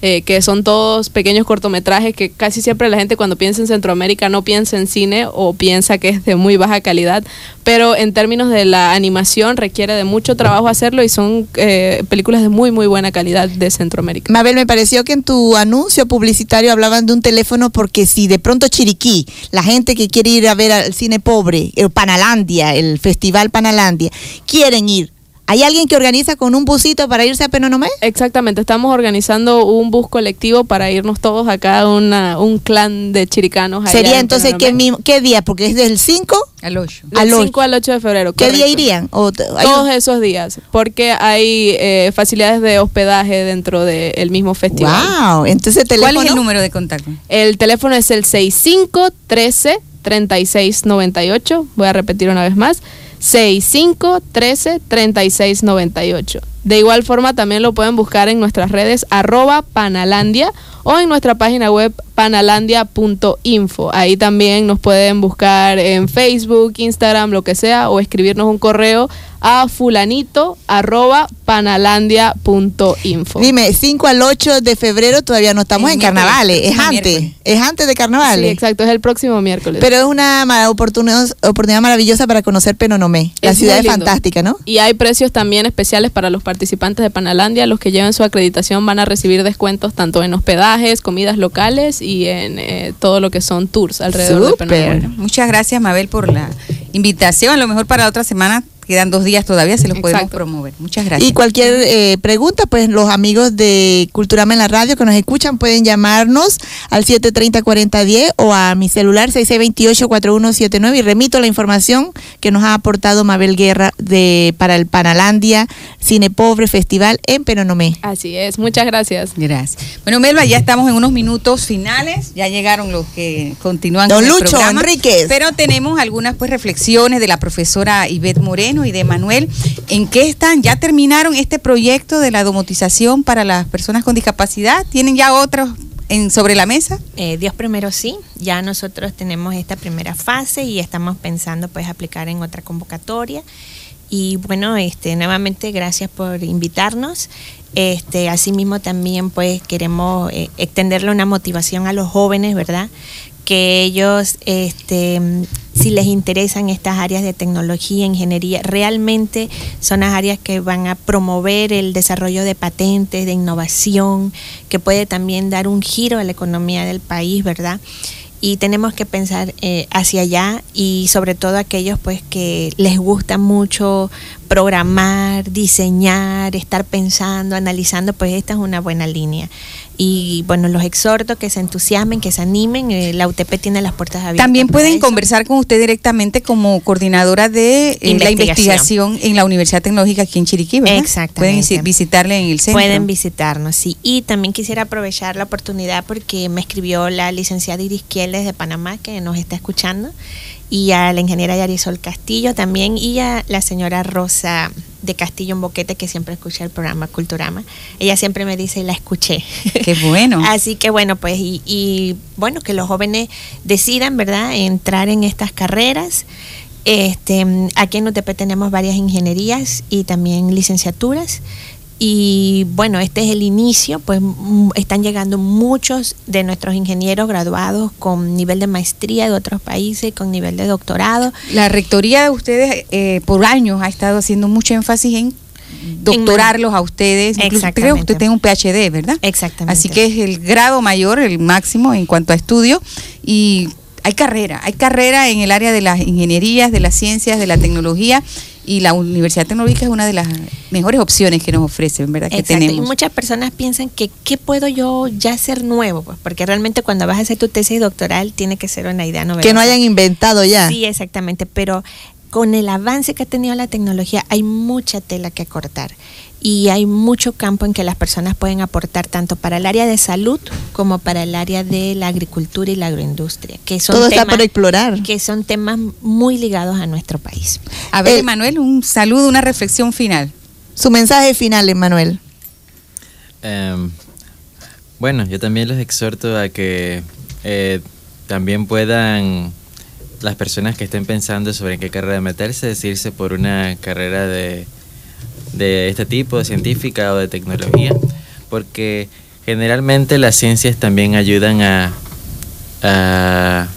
Eh, que son todos pequeños cortometrajes que casi siempre la gente cuando piensa en Centroamérica no piensa en cine o piensa que es de muy baja calidad, pero en términos de la animación requiere de mucho trabajo hacerlo y son eh, películas de muy muy buena calidad de Centroamérica. Mabel, me pareció que en tu anuncio publicitario hablaban de un teléfono porque si de pronto Chiriquí, la gente que quiere ir a ver al cine pobre, el Panalandia, el Festival Panalandia, quieren ir, ¿hay alguien que organiza con un busito para irse a Penonomé? Exactamente, estamos organizando un bus colectivo para irnos todos acá a una, un clan de chiricanos. allá Sería en entonces, ¿qué, Penonomé. mi- ¿qué día? Porque es del 5 Al 8. Del al 5 al 8 de febrero. ¿Qué día irían? O Todos un- esos días, porque hay eh, facilidades de hospedaje dentro del mismo festival. Wow, entonces teléfono. ¿Cuál es el número de contacto? El teléfono es el 65 13 36 98. Voy a repetir una vez más. 65 13 36 98. De igual forma también lo pueden buscar en nuestras redes arroba panalandia o en nuestra página web panalandia.info. Ahí también nos pueden buscar en Facebook, Instagram, lo que sea, o escribirnos un correo a fulanito arroba panalandia.info. Dime, 5 al 8 de febrero todavía no estamos en carnavales, es antes, miércoles. es antes de Sí, carnavales. exacto, es el próximo miércoles. Pero es una oportunidad, oportunidad maravillosa para conocer Penonomé. La Es ciudad es fantástica, ¿no? Y hay precios también especiales para los participantes de Panalandia. Los que lleven su acreditación van a recibir descuentos tanto en hospedajes, comidas locales y en eh, todo lo que son tours alrededor Súper. de. Bueno, muchas gracias, Mabel, por la invitación. A lo mejor para otra semana, quedan dos días todavía, se los podemos Exacto. promover. Muchas gracias. Y cualquier eh, pregunta, pues los amigos de Culturama en la radio que nos escuchan pueden llamarnos al 730-4010 o a mi celular 6628-4179 y remito la información que nos ha aportado Mabel Guerra de para el Panalandia Cine Pobre Festival en Penonomé. Así es, muchas gracias. Gracias. Bueno, Melba, ya estamos en unos minutos finales. Ya llegaron los que continúan Don con el Lucho programa. Enríquez. Pero tenemos algunas pues reflexiones de la profesora Ivette Moreno y de Manuel. ¿En qué están? ¿Ya terminaron este proyecto de la domotización para las personas con discapacidad? ¿Tienen ya otros sobre la mesa? Eh, Dios primero sí, ya nosotros tenemos esta primera fase y estamos pensando pues aplicar en otra convocatoria. Y bueno, este nuevamente gracias por invitarnos. Este, asimismo también pues queremos eh, extenderle una motivación a los jóvenes, ¿verdad? Que ellos, este, si les interesan estas áreas de tecnología, ingeniería, realmente son las áreas que van a promover el desarrollo de patentes, de innovación, que puede también dar un giro a la economía del país, ¿verdad? y tenemos que pensar eh, hacia allá y sobre todo aquellos pues que les gusta mucho programar, diseñar, estar pensando, analizando, pues esta es una buena línea. Y bueno, los exhorto que se entusiasmen, que se animen, eh, la UTP tiene las puertas abiertas. También pueden conversar con usted directamente como coordinadora de eh, la Investigación. en la Universidad Tecnológica aquí en Chiriquí, ¿verdad? Exactamente. Pueden visi- visitarle en el centro. Pueden visitarnos, sí. Y también quisiera aprovechar la oportunidad porque me escribió la licenciada Iris Quieles de Panamá, que nos está escuchando, y a la ingeniera Yarisol Castillo también, y a la señora Rosa de Castillo en Boquete, que siempre escucha el programa Culturama. Ella siempre me dice, la escuché. Qué bueno. Así que bueno, pues, y, y, bueno, que los jóvenes decidan, ¿verdad?, entrar en estas carreras. Este, aquí en UTP tenemos varias ingenierías y también licenciaturas. Y bueno, este es el inicio, pues mm, están llegando muchos de nuestros ingenieros graduados con nivel de maestría de otros países, con nivel de doctorado. La rectoría de ustedes eh, por años ha estado haciendo mucho énfasis en doctorarlos a ustedes. Incluso creo que usted tiene un PhD, ¿verdad? Exactamente. Así que es el grado mayor, el máximo en cuanto a estudio. Y hay carrera, hay carrera en el área de las ingenierías, de las ciencias, de la tecnología. Y la Universidad Tecnológica es una de las mejores opciones que nos ofrecen, ¿verdad? Que Exacto. Y tenemos. muchas personas piensan que ¿qué puedo yo ya hacer nuevo? Pues porque realmente cuando vas a hacer tu tesis doctoral tiene que ser una idea novedosa. Que no hayan inventado ya. Sí, exactamente, pero con el avance que ha tenido la tecnología hay mucha tela que cortar y hay mucho campo en que las personas pueden aportar tanto para el área de salud como para el área de la agricultura y la agroindustria, que son Todo está temas por explorar. que son temas muy ligados a nuestro país. A ver, Eh, Emanuel, un saludo, una reflexión final. Su mensaje final, Emanuel. Em, bueno, yo también los exhorto a que eh, también puedan las personas que estén pensando sobre en qué carrera meterse, decidirse por una carrera de, de este tipo, de científica o de tecnología, porque generalmente las ciencias también ayudan a, a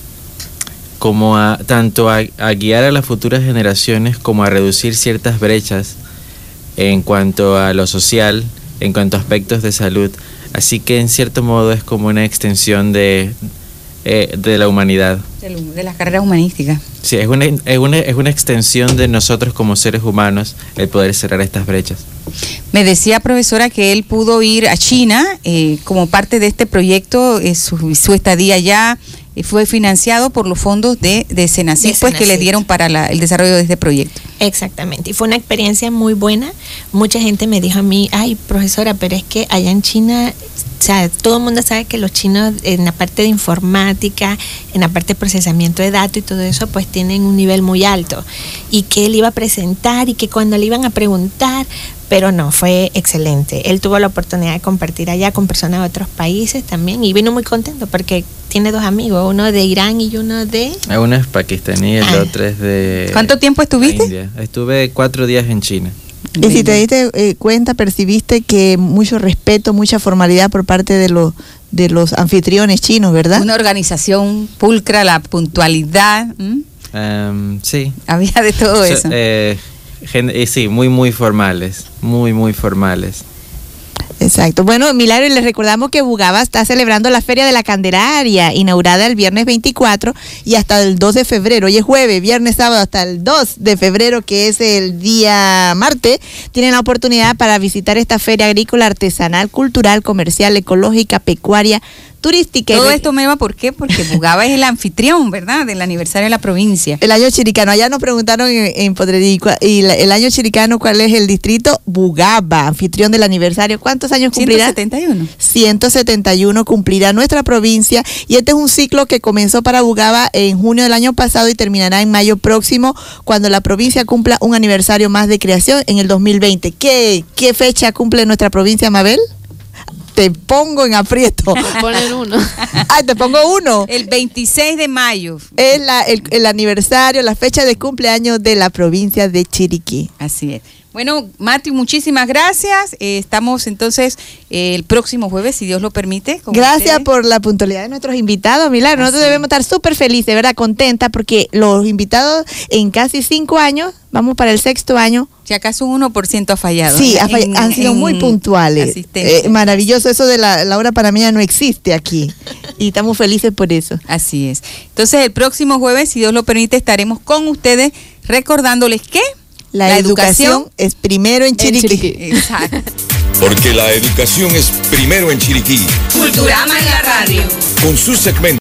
como a tanto a, guiar a las futuras generaciones como a reducir ciertas brechas en cuanto a lo social, en cuanto a aspectos de salud. Así que en cierto modo es como una extensión de, eh, de la humanidad. Del- De las carreras humanísticas. Sí, es una, es, una, es una extensión de nosotros como seres humanos el poder cerrar estas brechas. Me decía profesora que él pudo ir a China eh, como parte de este proyecto, eh, su, su estadía allá eh, fue financiado por los fondos de, de Senacid, pues que le dieron para la- el desarrollo de este proyecto. Exactamente, y fue una experiencia muy buena. Mucha gente me dijo a mí, ay, profesora, pero es que allá en China o sea, todo el mundo sabe que los chinos en la parte de informática, en la parte de procesamiento de datos y todo eso, pues tienen un nivel muy alto. Y que él iba a presentar y que cuando le iban a preguntar, pero no, fue excelente. Él tuvo la oportunidad de compartir allá con personas de otros países también y vino muy contento porque tiene dos amigos, uno de Irán y uno de... Uno es pakistaní y el Ah. otro es de... ¿Cuánto tiempo estuviste? India. Estuve cuatro días en China. Y si te diste eh, cuenta, percibiste que mucho respeto, mucha formalidad por parte de los de los anfitriones chinos, ¿verdad? Una organización pulcra, la puntualidad. Em, sí. Había de todo So- eso. eh, eh, sí, muy, muy formales. Muy, muy formales. Exacto. Bueno, Milagro, y les recordamos que Bugaba está celebrando la Feria de la Candelaria, inaugurada el viernes 24 y hasta el 2 de febrero. Hoy es jueves, viernes, sábado, hasta el 2 de febrero, que es el día martes. Tienen la oportunidad para visitar esta feria agrícola, artesanal, cultural, comercial, ecológica, pecuaria, turística. Todo esto, Meva, ¿por qué? Porque Bugaba es el anfitrión, ¿verdad? Del aniversario de la provincia. El año chiricano, allá nos preguntaron en, en Potrerí, cua- y la- el año chiricano, ¿cuál es el distrito? Bugaba, anfitrión del aniversario. ¿Cuántos años cumplirá? 171. 171 cumplirá nuestra provincia y este es un ciclo que comenzó para Bugaba en junio del año pasado y terminará en mayo próximo cuando la provincia cumpla un aniversario más de creación en el 2020. ¿Qué, qué fecha cumple nuestra provincia, Mabel? Te pongo en aprieto. Ponen uno. Ay, te pongo uno. El 26 de mayo. Es la- el, el aniversario, la fecha de cumpleaños de la provincia de Chiriquí. Así es. Bueno, Mati, muchísimas gracias. Eh, estamos entonces eh, el próximo jueves, si Dios lo permite. Gracias ustedes. por la puntualidad de nuestros invitados, Milagro. Nosotros Así. debemos estar súper felices, ¿verdad? Contenta porque los invitados en casi cinco años, vamos para el sexto año. Si acaso un 1% ha fallado. Sí, ¿eh? ha En- han sido muy puntuales. Eh, maravilloso, eso de la, la hora panameña no existe aquí. Y estamos felices por eso. Así es. Entonces, el próximo jueves, si Dios lo permite, estaremos con ustedes recordándoles que La, educación, es primero en En Chiriquí. Chiriquí. Exacto. Porque la educación es primero en Chiriquí, Culturama en la radio. con sus segmentos.